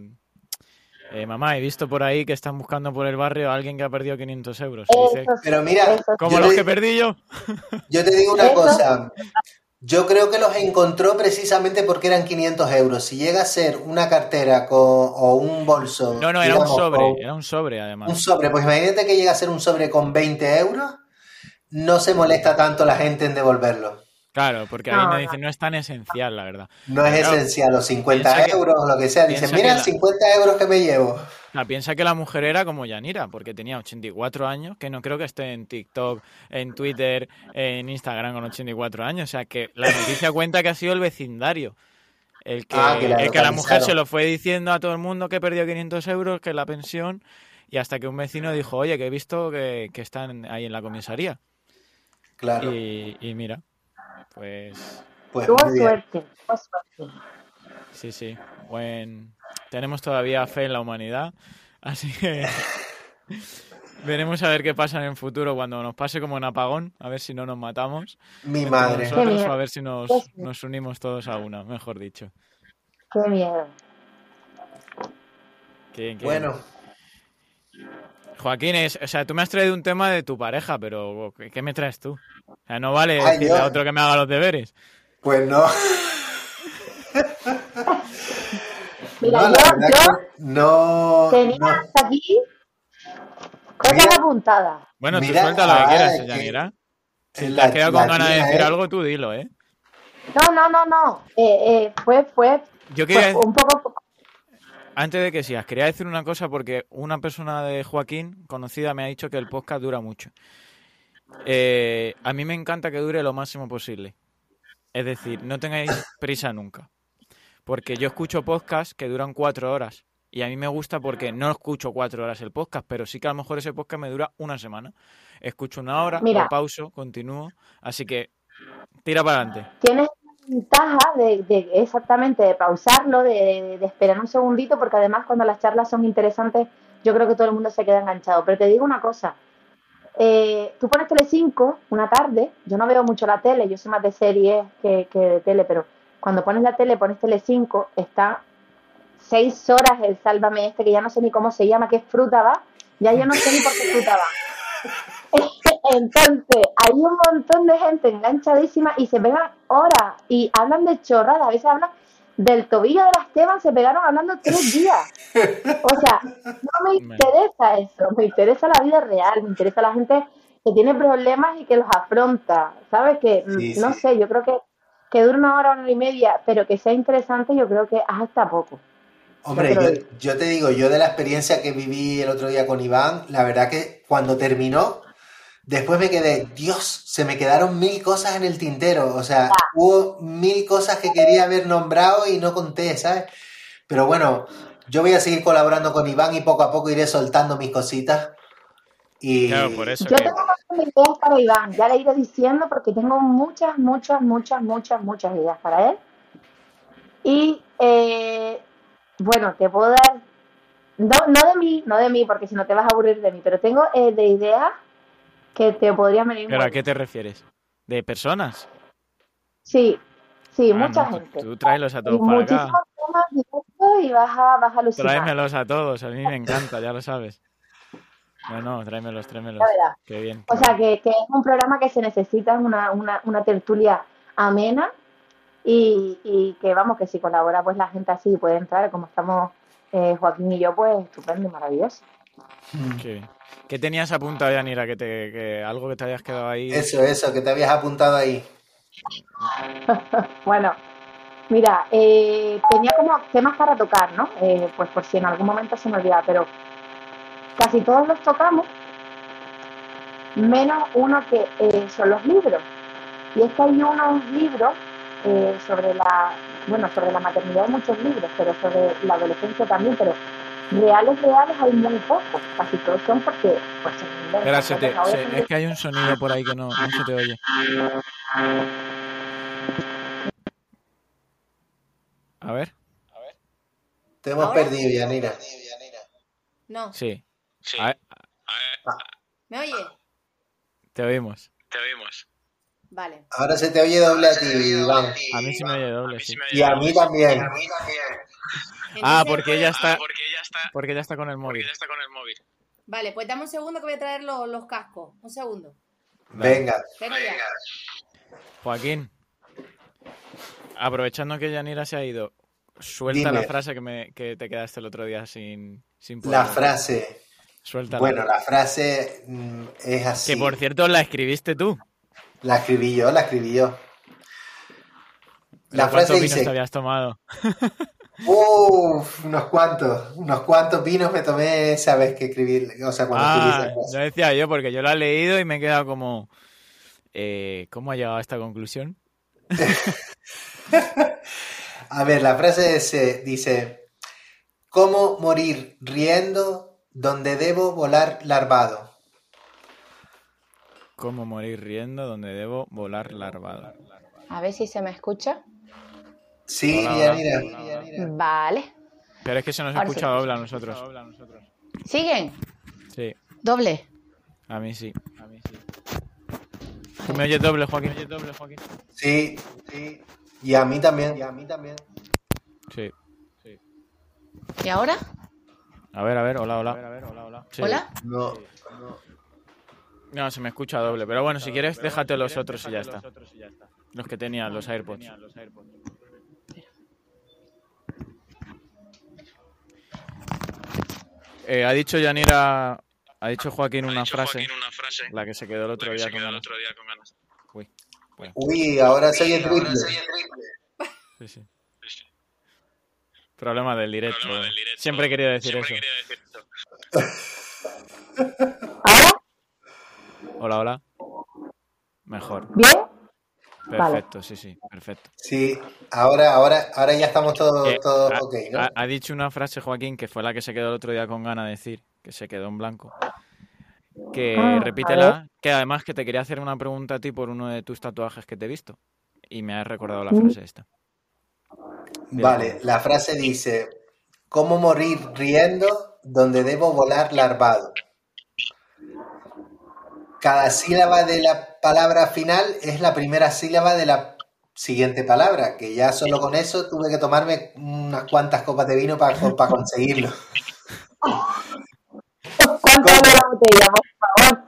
eh, mamá, he visto por ahí que están buscando por el barrio a alguien que ha perdido 500 euros. pero mira, como los que perdí yo. Yo te digo una cosa. Yo creo que los encontró precisamente porque eran 500 euros. Si llega a ser una cartera o un bolso. No, no, era un sobre. era un sobre, además. Un sobre. Pues imagínate que llega a ser un sobre con 20 euros. No se molesta tanto la gente en devolverlo. Claro, porque ahí me dicen, no es tan esencial, la verdad. No es esencial, los 50 euros o lo que sea. Dicen, mira, 50 euros que me llevo. piensa que la mujer era como Yanira, porque tenía 84 años, que no creo que esté en TikTok, en Twitter, en Instagram con 84 años. O sea, que la noticia cuenta que ha sido el vecindario. El que, ah, la, que la mujer se lo fue diciendo a todo el mundo que perdió 500 euros, que la pensión, y hasta que un vecino dijo, oye, que he visto que, están ahí en la comisaría. Claro. y mira. Pues. pues tuvo suerte, Sí, sí. Buen... Tenemos todavía fe en la humanidad, así que veremos a ver qué pasa en el futuro cuando nos pase como un apagón, a ver si no nos matamos. Mi madre. Nosotros, a ver si nos, nos unimos todos a una, mejor dicho. Qué miedo. Bueno. Joaquín, es, o sea, tú me has traído un tema de tu pareja, pero ¿qué me traes tú? O sea, no vale decirle a otro que me haga los deberes. Pues no. Mira, no, yo, no, tenía hasta aquí cosas apuntadas. Bueno, tú suelta lo que quieras, Yanira. Si te has quedado con ganas de decir algo, tú dilo, ¿eh? No, no, no, no. Eh, eh, fue, fue, yo quería... un poco... Antes de que sigas, quería decir una cosa porque una persona de Joaquín, conocida, me ha dicho que el podcast dura mucho. Eh, a mí me encanta que dure lo máximo posible. Es decir, no tengáis prisa nunca. Porque yo escucho podcasts que duran cuatro horas. Y a mí me gusta porque no escucho cuatro horas el podcast, pero sí que a lo mejor ese podcast me dura una semana. Escucho una hora, lo pauso, continúo. Así que tira para adelante. Tienes, ventaja de, de exactamente de pausarlo, de, esperar un segundito, porque además cuando las charlas son interesantes, yo creo que todo el mundo se queda enganchado. Pero te digo una cosa, eh, tú pones Tele 5 una tarde, yo no veo mucho la tele, yo soy más de series que, de tele, pero cuando pones la tele, pones Tele 5, está seis horas el Sálvame este, que ya no sé ni cómo se llama, que es fruta va, ya yo no sé ni por qué fruta va. Entonces, hay un montón de gente enganchadísima y se pegan horas y hablan de chorradas, a veces hablan del tobillo de las Esteban, se pegaron hablando tres días. O sea, no me interesa eso, me interesa la vida real, me interesa la gente que tiene problemas y que los afronta, ¿sabes? Que, Sí, no sí. sé, yo creo que que dure una hora, una hora y media, pero que sea interesante, yo creo que hasta poco. Hombre, Yo yo, creo yo te digo, yo de la experiencia que viví el otro día con Iván, la verdad que cuando terminó, después me quedé, Dios, se me quedaron mil cosas en el tintero. O sea, hubo mil cosas que quería haber nombrado y no conté, ¿sabes? Pero bueno, yo voy a seguir colaborando con Iván y poco a poco iré soltando mis cositas. Y Claro, por eso Yo que... tengo muchas ideas para Iván, ya le iré diciendo porque tengo muchas, muchas, muchas, muchas, muchas ideas para él. Y eh, bueno, te puedo dar, no, no de mí, no de mí, porque si no te vas a aburrir de mí, pero tengo eh, de ideas que te podrían venir ¿Pero a qué te refieres? ¿De personas? Sí, sí, Ah, mucha no, gente. Tú tráelos a Y todos para muchísimos acá. temas y vas a, vas a alucinar. Tráemelos a todos, a mí me encanta, ya lo sabes. No, no, tráemelos, tráemelos. Qué bien. O sea, que, que es un programa que se necesita una, una, una tertulia amena y, y que, vamos, que si colabora pues la gente así puede entrar, como estamos eh, Joaquín y yo, pues estupendo y maravilloso. Qué bien. ¿Qué tenías apuntado, Yanira? Que te, que algo que te hayas quedado ahí. eso, eso, que te habías apuntado ahí. Bueno, mira, eh, tenía como temas para tocar, ¿no? Eh, pues por si en algún momento se me olvida, pero casi todos los tocamos, menos uno que eh, son los libros. Y es que hay unos libros eh, sobre la, bueno, sobre la maternidad hay muchos libros, pero sobre la adolescencia también, pero reales, reales hay muy pocos. Casi todos son porque, pues, te- es que hay un sonido por ahí que no, no se te oye. A ver, Te hemos ¿Ahora? perdido, Yanira. No, sí. A ver, ¿me oye? te oímos. Vale. Ahora se te oye doble a ti, Iván. A mí sí me oye doble, sí. Y a mí también. Ah, Entonces, porque ella está, Porque ella está, porque ella está con el móvil. ella está con el móvil. Vale, pues dame un segundo que voy a traer los, los cascos. Un segundo. Venga. Vengo ya. Joaquín, aprovechando que Yanira se ha ido, suelta Dime. la frase que, me, que te quedaste el otro día sin, sin poder. La frase. Suéltala. Bueno, la frase mm, es así. Que por cierto la escribiste tú. La escribí yo, la escribí yo. La ¿Pero ¿Cuántos frase vinos te dice, habías tomado? uff, unos cuantos, unos cuantos vinos me tomé esa vez que escribí, o sea, cuando escribí Ah, esa frase. ya decía yo, porque yo la he leído y me he quedado como... eh, ¿Cómo ha llegado a esta conclusión? A ver, la frase es, eh, dice, ¿cómo morir riendo donde debo volar larvado? ¿Cómo morir riendo donde debo volar larvado? A ver si se me escucha. Sí, Hola, hola. Vale. Pero es que se nos Ahora sí. escucha doble a nosotros. ¿Siguen? Sí, Doble. a mí sí. A mí sí. ¿Tú me oyes doble, Joaquín? ¿Me oyes doble, Joaquín? Sí, sí. Y a mí también. Y a mí también. Sí. ¿Y ahora? A ver, a ver, hola, hola. A ver, hola, hola. Sí. ¿Hola? No. No, se me escucha doble. Pero bueno, si quieres, déjate los otros y ya está. Los que tenían, los AirPods. Eh, ha dicho Yanira, ha dicho Joaquín una dicho frase, Joaquín una frase. la que se quedó el otro día se con el ganas. otro día con ganas. Uy, bueno, Uy, ahora soy el triple. sí, sí. Problema del directo. Problema del directo. Siempre he querido decir Siempre eso. quería decir esto. ¿Ahora? Hola, hola. Mejor. ¿Bien? Perfecto, sí, sí, perfecto. Sí, ahora, ahora, ahora ya estamos todos, Eh, todos ha, ok, ¿no? ha- ha dicho una frase, Joaquín, que fue la que se quedó el otro día con ganas de decir, que se quedó en blanco. Que Ah, repítela, que además que te quería hacer una pregunta a ti por uno de tus tatuajes que te he visto. y me ha recordado la Mm. frase esta. Vale, la frase dice, ¿cómo morir riendo donde debo volar larvado? Cada sílaba de la palabra final es la primera sílaba de la siguiente palabra, que ya solo con eso tuve que tomarme unas cuantas copas de vino para, para conseguirlo. ¿Cuánto vale la botella, por favor?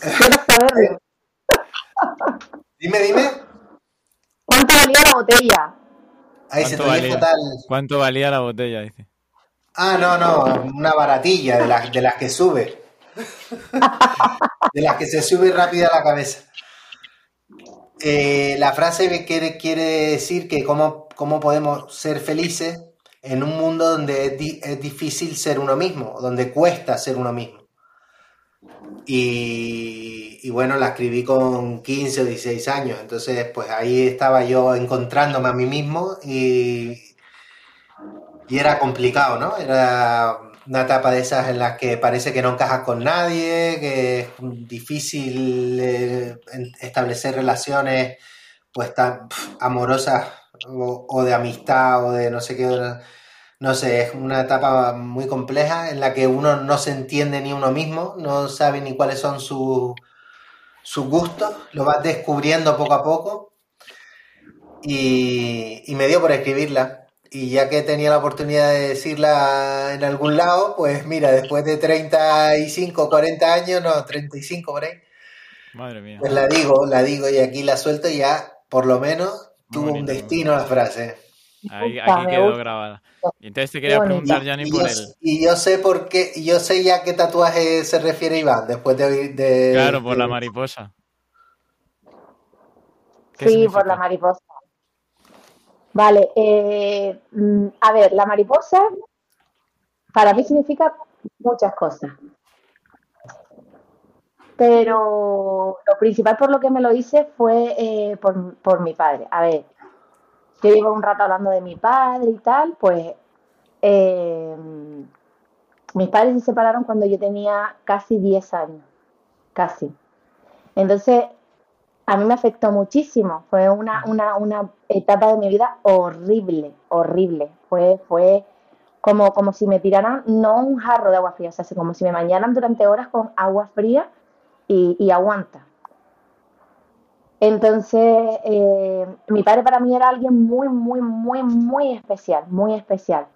Quiero saberlo. Dime, dime. ¿Cuánto valía la botella? Ahí se te ¿Cuánto oye valía? fatal. ¿Cuánto valía la botella? Dice. Ah, no, no, una baratilla de las, de las que sube. De las que se sube rápido a la cabeza. Eh, la frase quiere, quiere decir que cómo, cómo podemos ser felices en un mundo donde es difícil ser uno mismo, donde cuesta ser uno mismo. Y, y bueno, la escribí con 15 o 16 años, entonces pues ahí estaba yo encontrándome a mí mismo y, y era complicado, ¿no? Era una etapa de esas en las que parece que no encajas con nadie, que es difícil eh, establecer relaciones pues tan pf, amorosas o, de amistad o de no sé qué. No sé, es una etapa muy compleja en la que uno no se entiende ni uno mismo, no sabe ni cuáles son sus gustos, lo vas descubriendo poco a poco y me dio por escribirla. Y ya que tenía la oportunidad de decirla en algún lado, pues mira, después de 35, 40 años, no, 35 por ahí, Madre mía. pues la digo, la digo y aquí la suelto y ya por lo menos Muy tuvo un destino la frase. Ahí, aquí quedó grabada. Y entonces te quería preguntar, Jani, Y por el... y yo sé por qué, yo sé ya qué tatuaje se refiere Iván después de oír de... Claro, por la mariposa. ¿Qué Sí, significa? por la mariposa. Vale, eh, mm, a ver, la mariposa para mí significa muchas cosas. Pero lo principal por lo que me lo hice fue eh, por, por mi padre. A ver, yo llevo un rato hablando de mi padre y tal, pues eh, mis padres se separaron cuando yo tenía casi 10 años, casi. Entonces, a mí me afectó muchísimo. Fue una, una, una etapa de mi vida horrible, horrible. Fue, fue como, como si me tiraran, no un jarro de agua fría, o sea, como si me bañaran durante horas con agua fría y, y aguanta. Entonces, eh, mi padre para mí era alguien muy, muy, muy, muy especial, muy especial.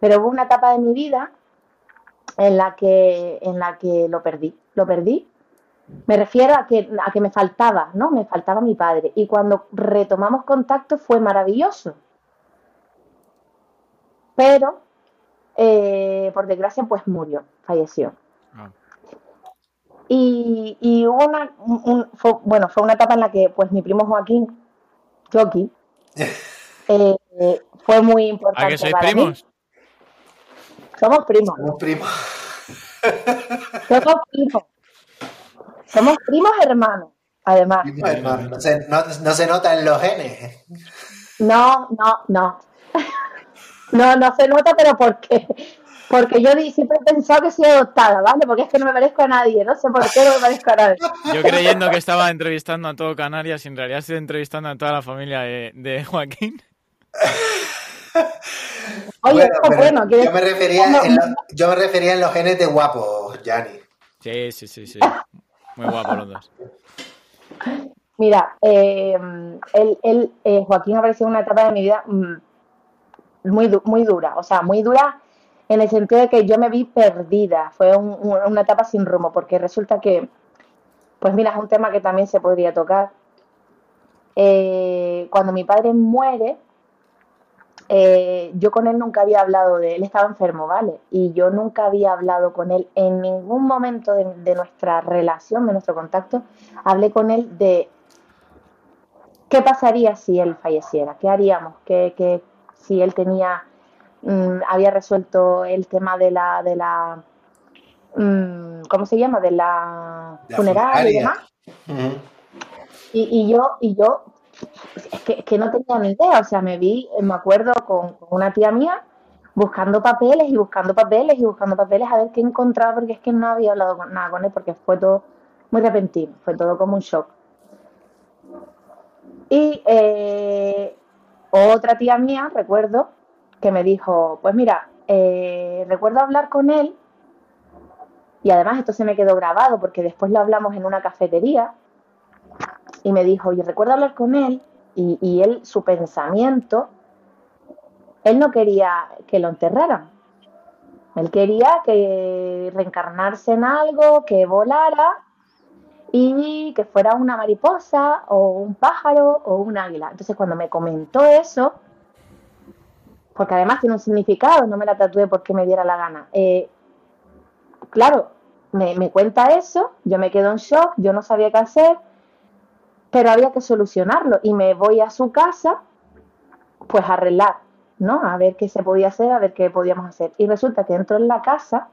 Pero hubo una etapa de mi vida en la que, en la que lo perdí, lo perdí. Me refiero a que, a que me faltaba, ¿no? Me faltaba mi padre. Y cuando retomamos contacto fue maravilloso. Pero, eh, por desgracia, pues murió, falleció. Ah, Y, y hubo una, un- un- fue- bueno, fue una etapa en la que pues mi primo Joaquín, Joaquín, eh, fue muy ¿A importante ¿Ah, que sois para mí. primos? Somos primos, Somos primos. somos primos. Somos primos hermanos, además. Primos hermanos. No se, no- no se nota en los genes. No, no, no. No, no se nota, pero ¿por qué? Porque yo siempre he pensado que soy adoptada, ¿vale? Porque es que no me parezco a nadie, no sé por qué no me parezco a nadie. Yo creyendo que estaba entrevistando a todo Canarias y en realidad estoy entrevistando a toda la familia de, de Joaquín. Oye, Bueno, pero bueno, yo, me refería en lo- yo me refería en los genes de guapos, Yanni. Sí, sí, sí, sí. Muy guapos los dos. Mira, eh, él, él, eh, Joaquín apareció en una etapa de mi vida mm, muy, muy dura, o sea, muy dura en el sentido de que yo me vi perdida, fue un- una etapa sin rumbo, porque resulta que, pues mira, es un tema que también se podría tocar. Eh, cuando mi padre muere, eh, yo con él nunca había hablado de él, estaba enfermo, ¿vale? Y yo nunca había hablado con él en ningún momento de, de nuestra relación, de nuestro contacto, hablé con él de qué pasaría si él falleciera, qué haríamos, qué, qué- si él tenía, mm, había resuelto el tema de la, de la, mm, ¿cómo se llama? De la, La funeraria y demás. Y, y yo, y yo, que, es que no tenía ni idea, o sea, me vi, me acuerdo con, con una tía mía buscando papeles y buscando papeles y buscando papeles a ver qué encontraba, porque es que no había hablado con, nada con él, porque fue todo muy repentino, fue todo como un shock. Y eh, otra tía mía, recuerdo, que me dijo, pues mira, eh, recuerdo hablar con él, y además esto se me quedó grabado porque después lo hablamos en una cafetería, y me dijo, y recuerdo hablar con él, y, y él, su pensamiento, él no quería que lo enterraran. Él quería que reencarnarse en algo, que volara y que fuera una mariposa o un pájaro o un águila. Entonces cuando me comentó eso, porque además tiene un significado, no me la tatué porque me diera la gana. eh, claro, me, me cuenta eso, yo me quedo en shock, yo no sabía qué hacer, pero había que solucionarlo y me voy a su casa, pues a arreglar, ¿no? A ver qué se podía hacer, a ver qué podíamos hacer. Y resulta que entro en la casa,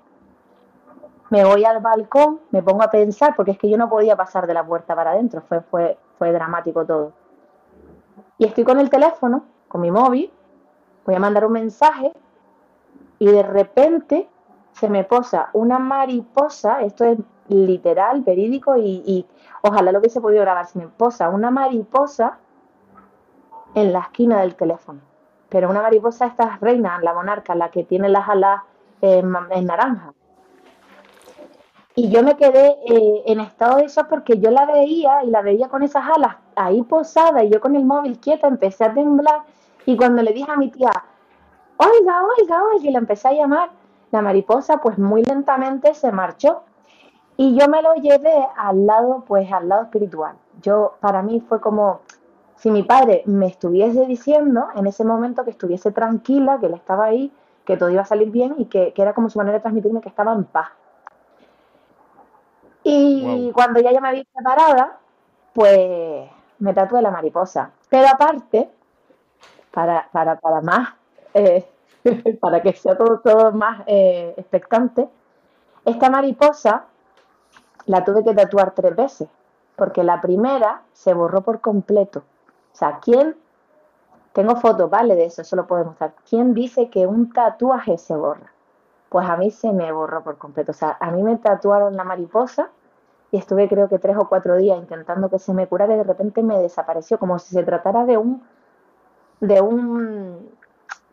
me voy al balcón, me pongo a pensar, porque es que yo no podía pasar de la puerta para adentro, fue, fue, fue dramático todo. Y estoy con el teléfono, con mi móvil, voy a mandar un mensaje y de repente se me posa una mariposa, esto es literal, verídico y, y ojalá lo hubiese podido grabar, se me posa una mariposa en la esquina del teléfono. Pero una mariposa, esta es reina, la monarca, la que tiene las alas eh, en naranja. Y yo me quedé eh, en estado de shock porque yo la veía y la veía con esas alas ahí posada y yo con el móvil quieta empecé a temblar y cuando le dije a mi tía, oiga, oiga, oiga, y la empecé a llamar, la mariposa pues muy lentamente se marchó y yo me lo llevé al lado, pues al lado espiritual. Yo, para mí fue como si mi padre me estuviese diciendo en ese momento que estuviese tranquila, que él estaba ahí, que todo iba a salir bien y que, que era como su manera de transmitirme que estaba en paz. Y cuando ya yo me vi preparada, pues me tatué la mariposa. Pero aparte, para, para, para más, eh, para que sea todo, más eh, expectante, esta mariposa la tuve que tatuar tres veces, porque la primera se borró por completo. O sea, ¿quién? Tengo fotos, vale, de eso, eso lo puedo mostrar. ¿Quién dice que un tatuaje se borra? Pues a mí se me borró por completo. O sea, a mí me tatuaron la mariposa y estuve creo que tres o cuatro días intentando que se me curara y de repente me desapareció, como si se tratara de un, de un,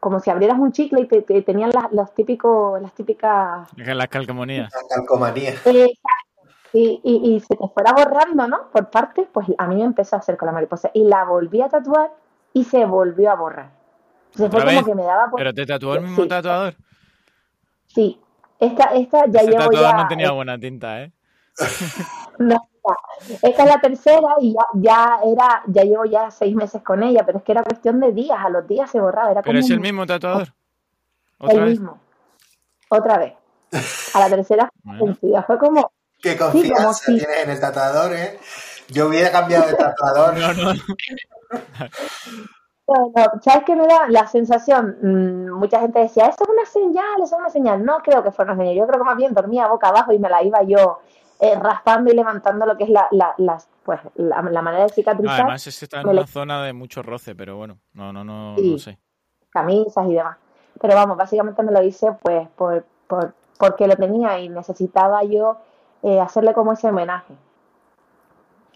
como si abrieras un chicle y te, te- tenían las, los típicos, las típicas Las calcomanías. La calcomanía. Exacto. Y, y, y se te fuera borrando, ¿no? Por partes, pues a mí me empezó a hacer con la mariposa. Y la volví a tatuar y se volvió a borrar. Entonces fue ¿Otra como que me daba por... ¿Pero te tatuó el mismo Sí. tatuador? Sí. Esta, esta ya Ese llevo tatuador ya... no tenía buena tinta, ¿eh? No. Esta es la tercera y ya, ya era, ya llevo ya seis meses con ella, pero es que era cuestión de días, a los días se borraba, era ¿Pero como es el mismo tatuador? el ¿Otra vez? mismo. Otra vez. A la tercera Bueno. Fue como, Qué confianza tienes en el tatuador, ¿eh? Yo hubiera cambiado de tatuador. No, no. No, no, ¿Sabes qué me da la sensación? Mm, mucha gente decía, eso es una señal, eso es una señal. No creo que fuera una señal. Yo creo que más bien dormía boca abajo y me la iba yo eh, raspando y levantando lo que es la, la, las- pues, la, la manera de No, cicatrizar, además es está en una zona de mucho roce, pero bueno, no, no, no, Sí. no sé. camisas y demás. Pero vamos, básicamente me lo hice pues por, por, porque lo tenía y necesitaba yo eh, hacerle como ese homenaje.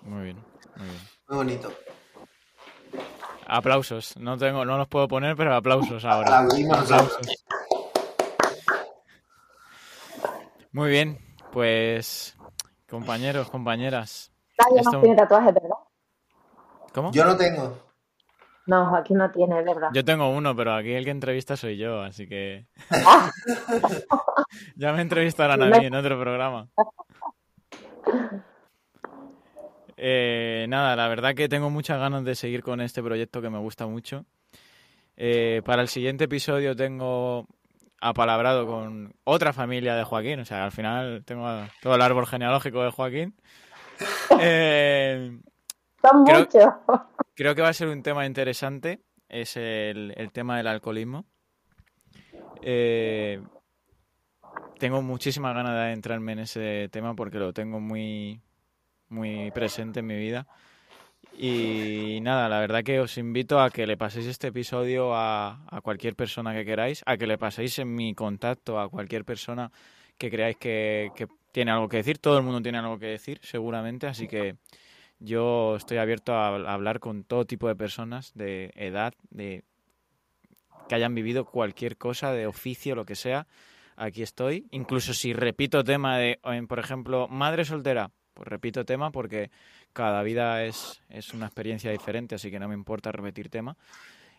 Muy bien, muy bien. Muy bonito. Aplausos. No tengo, no los puedo poner, pero aplausos ahora. Aplausos. Muy bien, pues compañeros, compañeras. Nadie Esto- más tiene tatuajes, ¿verdad? ¿Cómo? Yo no tengo. No, Joaquín no tiene, ¿verdad? Yo tengo uno, pero aquí el que entrevista soy yo, así que ya me entrevistarán a mí en otro programa. Eh, nada, la verdad que tengo muchas ganas de seguir con este proyecto que me gusta mucho. Eh, para el siguiente episodio tengo apalabrado con otra familia de Joaquín, o sea, al final tengo todo el árbol genealógico de Joaquín. Eh, son creo- muchos. Creo que va a ser un tema interesante, es el, el tema del alcoholismo. Eh, tengo muchísimas ganas de adentrarme en ese tema porque lo tengo muy, muy presente en mi vida. Y nada, la verdad que os invito a que le paséis este episodio a, cualquier persona que queráis, a que le paséis en mi contacto a cualquier persona que creáis que, que tiene algo que decir. Todo el mundo tiene algo que decir, seguramente, así que yo estoy abierto a, a hablar con todo tipo de personas de edad, de que hayan vivido cualquier cosa, de oficio, lo que sea. Aquí estoy. Incluso si repito tema de, por ejemplo, madre soltera, pues repito tema porque cada vida es, es una experiencia diferente, así que no me importa repetir tema.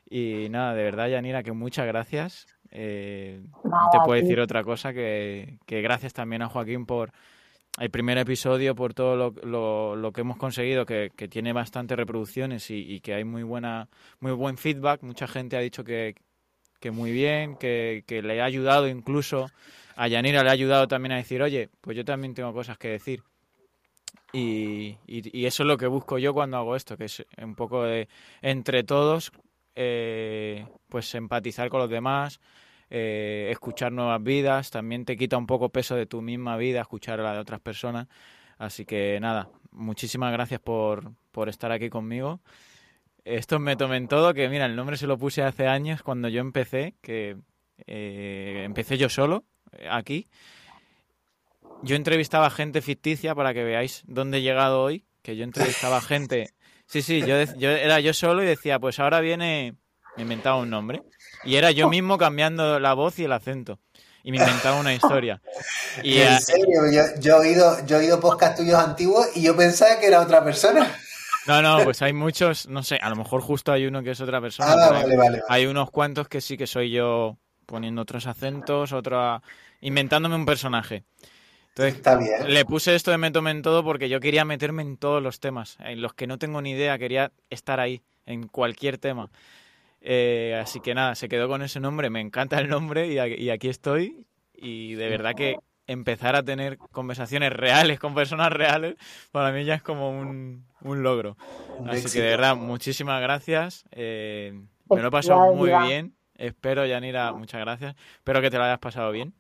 Y nada, de verdad, Yanira, que muchas gracias. Eh, no te puedo decir otra cosa que, que gracias también a Joaquín por el primer episodio, por todo lo, lo- lo que hemos conseguido, que, que tiene bastantes reproducciones y, y que hay muy buena, muy buen feedback. Mucha gente ha dicho que, que muy bien, que, que le ha ayudado incluso, a Yanira le ha ayudado también a decir, oye, pues yo también tengo cosas que decir. Y, y- eso es lo que busco yo cuando hago esto, que es un poco de entre todos, eh, pues empatizar con los demás, eh, escuchar nuevas vidas, también te quita un poco peso de tu misma vida, escuchar la de otras personas. Así que nada, muchísimas gracias por, por estar aquí conmigo. Esto me tomé en todo, que mira, el nombre se lo puse hace años cuando yo empecé, que eh, empecé yo solo eh, aquí. Yo entrevistaba gente ficticia para que veáis dónde he llegado hoy, que yo entrevistaba gente... Sí, sí, yo, yo era yo solo y decía, pues ahora viene... Me inventaba un nombre. Y era yo mismo cambiando la voz y el acento. Y me inventaba una historia. Y en serio, yo, yo he oído, yo he oído podcast tuyos antiguos y yo pensaba que era otra persona. No, no, pues hay muchos, no sé, a lo mejor justo hay uno que es otra persona. Ah, hay- vale, vale, vale. Hay unos cuantos que sí que soy yo poniendo otros acentos, otra inventándome un personaje. Entonces, Está bien. le puse esto de me tomé en todo porque yo quería meterme en todos los temas, en los que no tengo ni idea, quería estar ahí, en cualquier tema. Eh, así que nada, se quedó con ese nombre, me encanta el nombre y, aquí estoy. Y de verdad que empezar a tener conversaciones reales con personas reales, para mí ya es como un, un logro. Un Así éxito. que de verdad, muchísimas gracias. eh, me lo he pasado muy bien. Espero, Yanira, muchas gracias. Espero que te lo hayas pasado bien.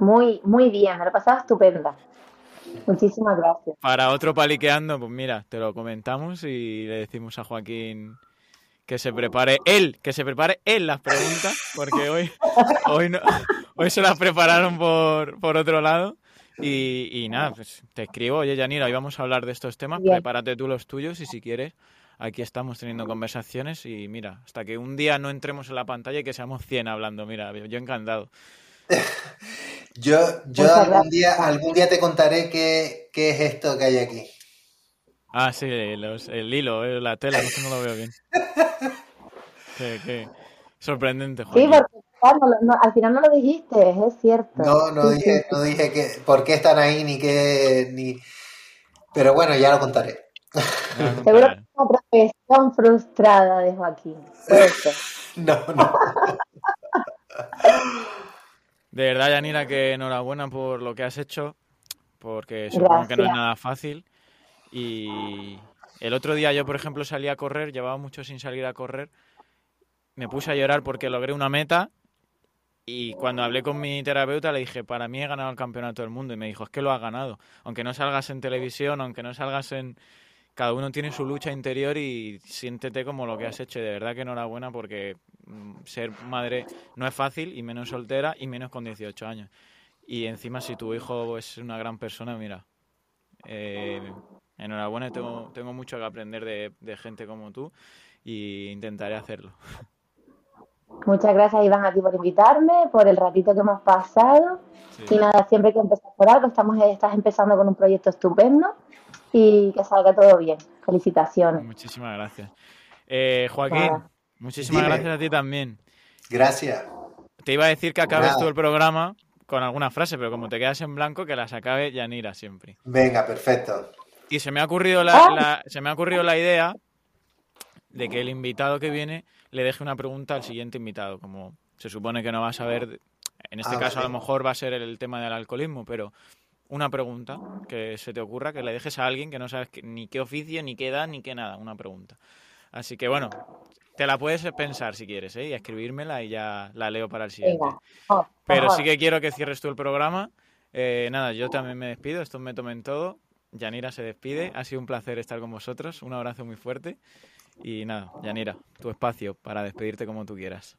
Muy, muy bien, me lo he pasado estupenda. Muchísimas gracias. Para otro paliqueando, pues mira, te lo comentamos y le decimos a Joaquín que se prepare él, que se prepare él las preguntas, porque hoy, hoy, no, hoy se las prepararon por, por otro lado. Y, y nada, pues te escribo, oye Yanira, hoy vamos a hablar de estos temas, Bien. prepárate tú los tuyos y si quieres, aquí estamos teniendo conversaciones y mira, hasta que un día no entremos en la pantalla y que seamos 100 hablando, mira, yo encantado. Yo, yo Muchas algún gracias. día, algún día te contaré qué, qué es esto que hay aquí. Ah, sí, los- el hilo, eh, la tela, no, sé, no lo veo bien. Qué, qué sorprendente, Sí, Joaquín. porque claro, no- no, al final no lo dijiste, es cierto. No, no Sí, dije, sí, no dije que, por qué están ahí ni qué, ni... Pero bueno, ya lo contaré. Ya, Seguro que es una profesión frustrada de Joaquín. Ser. No, no. De verdad, Yanira, que enhorabuena por lo que has hecho, porque supongo que no es nada fácil. Y el otro día yo, por ejemplo, salí a correr, llevaba mucho sin salir a correr, me puse a llorar porque logré una meta y cuando hablé con mi terapeuta le dije, para mí he ganado el campeonato del mundo y me dijo, es que lo has ganado, aunque no salgas en televisión, aunque no salgas en... Cada uno tiene su lucha interior y siéntete como lo que has hecho y de verdad que enhorabuena porque mm, ser madre no es fácil y menos soltera y menos con 18 años. Y encima si tu hijo es una gran persona, mira, eh, enhorabuena, tengo, tengo mucho que aprender de, de gente como tú y intentaré hacerlo. Muchas gracias, Iván, a ti por invitarme, por el ratito que hemos pasado. Sí. Y nada, siempre que empezar por algo. Estamos, estás empezando con un proyecto estupendo y que salga todo bien. Felicitaciones. Muchísimas gracias. Eh, Joaquín, Nada. muchísimas Dime. gracias a ti también. Gracias. Te iba a decir que acabes Nada. tú el programa con alguna frase, pero como te quedas en blanco, que las acabe Yanira siempre. Venga, perfecto. Y se me ha ocurrido la, Ah. la- se me ha ocurrido la idea de que el invitado que viene le deje una pregunta al siguiente invitado, como se supone que no va a saber, en este Ah, caso a lo mejor va a ser el tema del alcoholismo, pero una pregunta que se te ocurra, que le dejes a alguien que no sabes ni qué oficio, ni qué edad, ni qué nada, una pregunta. Así que bueno, te la puedes pensar si quieres, ¿eh? y escribírmela y ya la leo para el siguiente. Pero sí que quiero que cierres tú el programa. Eh, nada, yo también me despido, esto me tomen todo. Yanira se despide, ha sido un placer estar con vosotros, un abrazo muy fuerte. Y nada, Yanira, tu espacio para despedirte como tú quieras.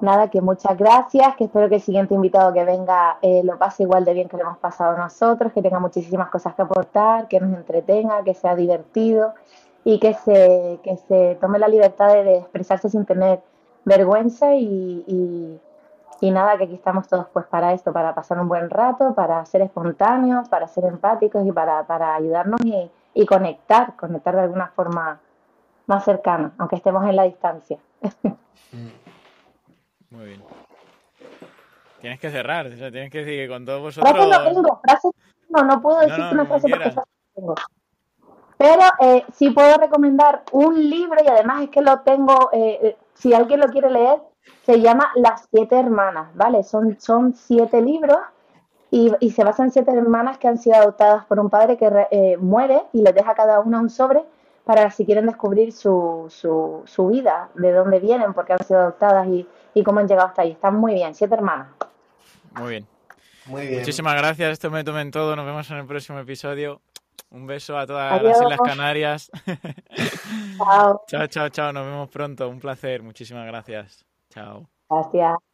Nada, que muchas gracias, que espero que el siguiente invitado que venga eh, lo pase igual de bien que lo hemos pasado nosotros, que tenga muchísimas cosas que aportar, que nos entretenga, que sea divertido y que se, que se tome la libertad de, expresarse sin tener vergüenza y, y- y nada, que aquí estamos todos pues para esto, para pasar un buen rato, para ser espontáneos, para ser empáticos y para, para ayudarnos y, y conectar, conectar de alguna forma más cercana, aunque estemos en la distancia. Muy bien. Tienes que cerrar, o sea, tienes que decir que con todos Frases no vosotros... tengo, frases no, no puedo No, no, una frase porque frases no tengo. Pero eh, sí puedo recomendar un libro y además es que lo tengo, eh, eh, si alguien lo quiere leer, se llama Las Siete Hermanas, ¿vale? Son, son siete libros y, y se basa en siete hermanas que han sido adoptadas por un padre que eh, muere y les deja a cada una un sobre para si quieren descubrir su, su, su vida, de dónde vienen, por qué han sido adoptadas y, y cómo han llegado hasta ahí. Están muy bien, siete hermanas. Muy bien. Muy bien. Muchísimas gracias, esto me tomen todo, nos vemos en el próximo episodio. Un beso a todas Adiós. las Islas Canarias. Chao, chao, chao, chao, nos vemos pronto, un placer, muchísimas gracias. Chao. gracias.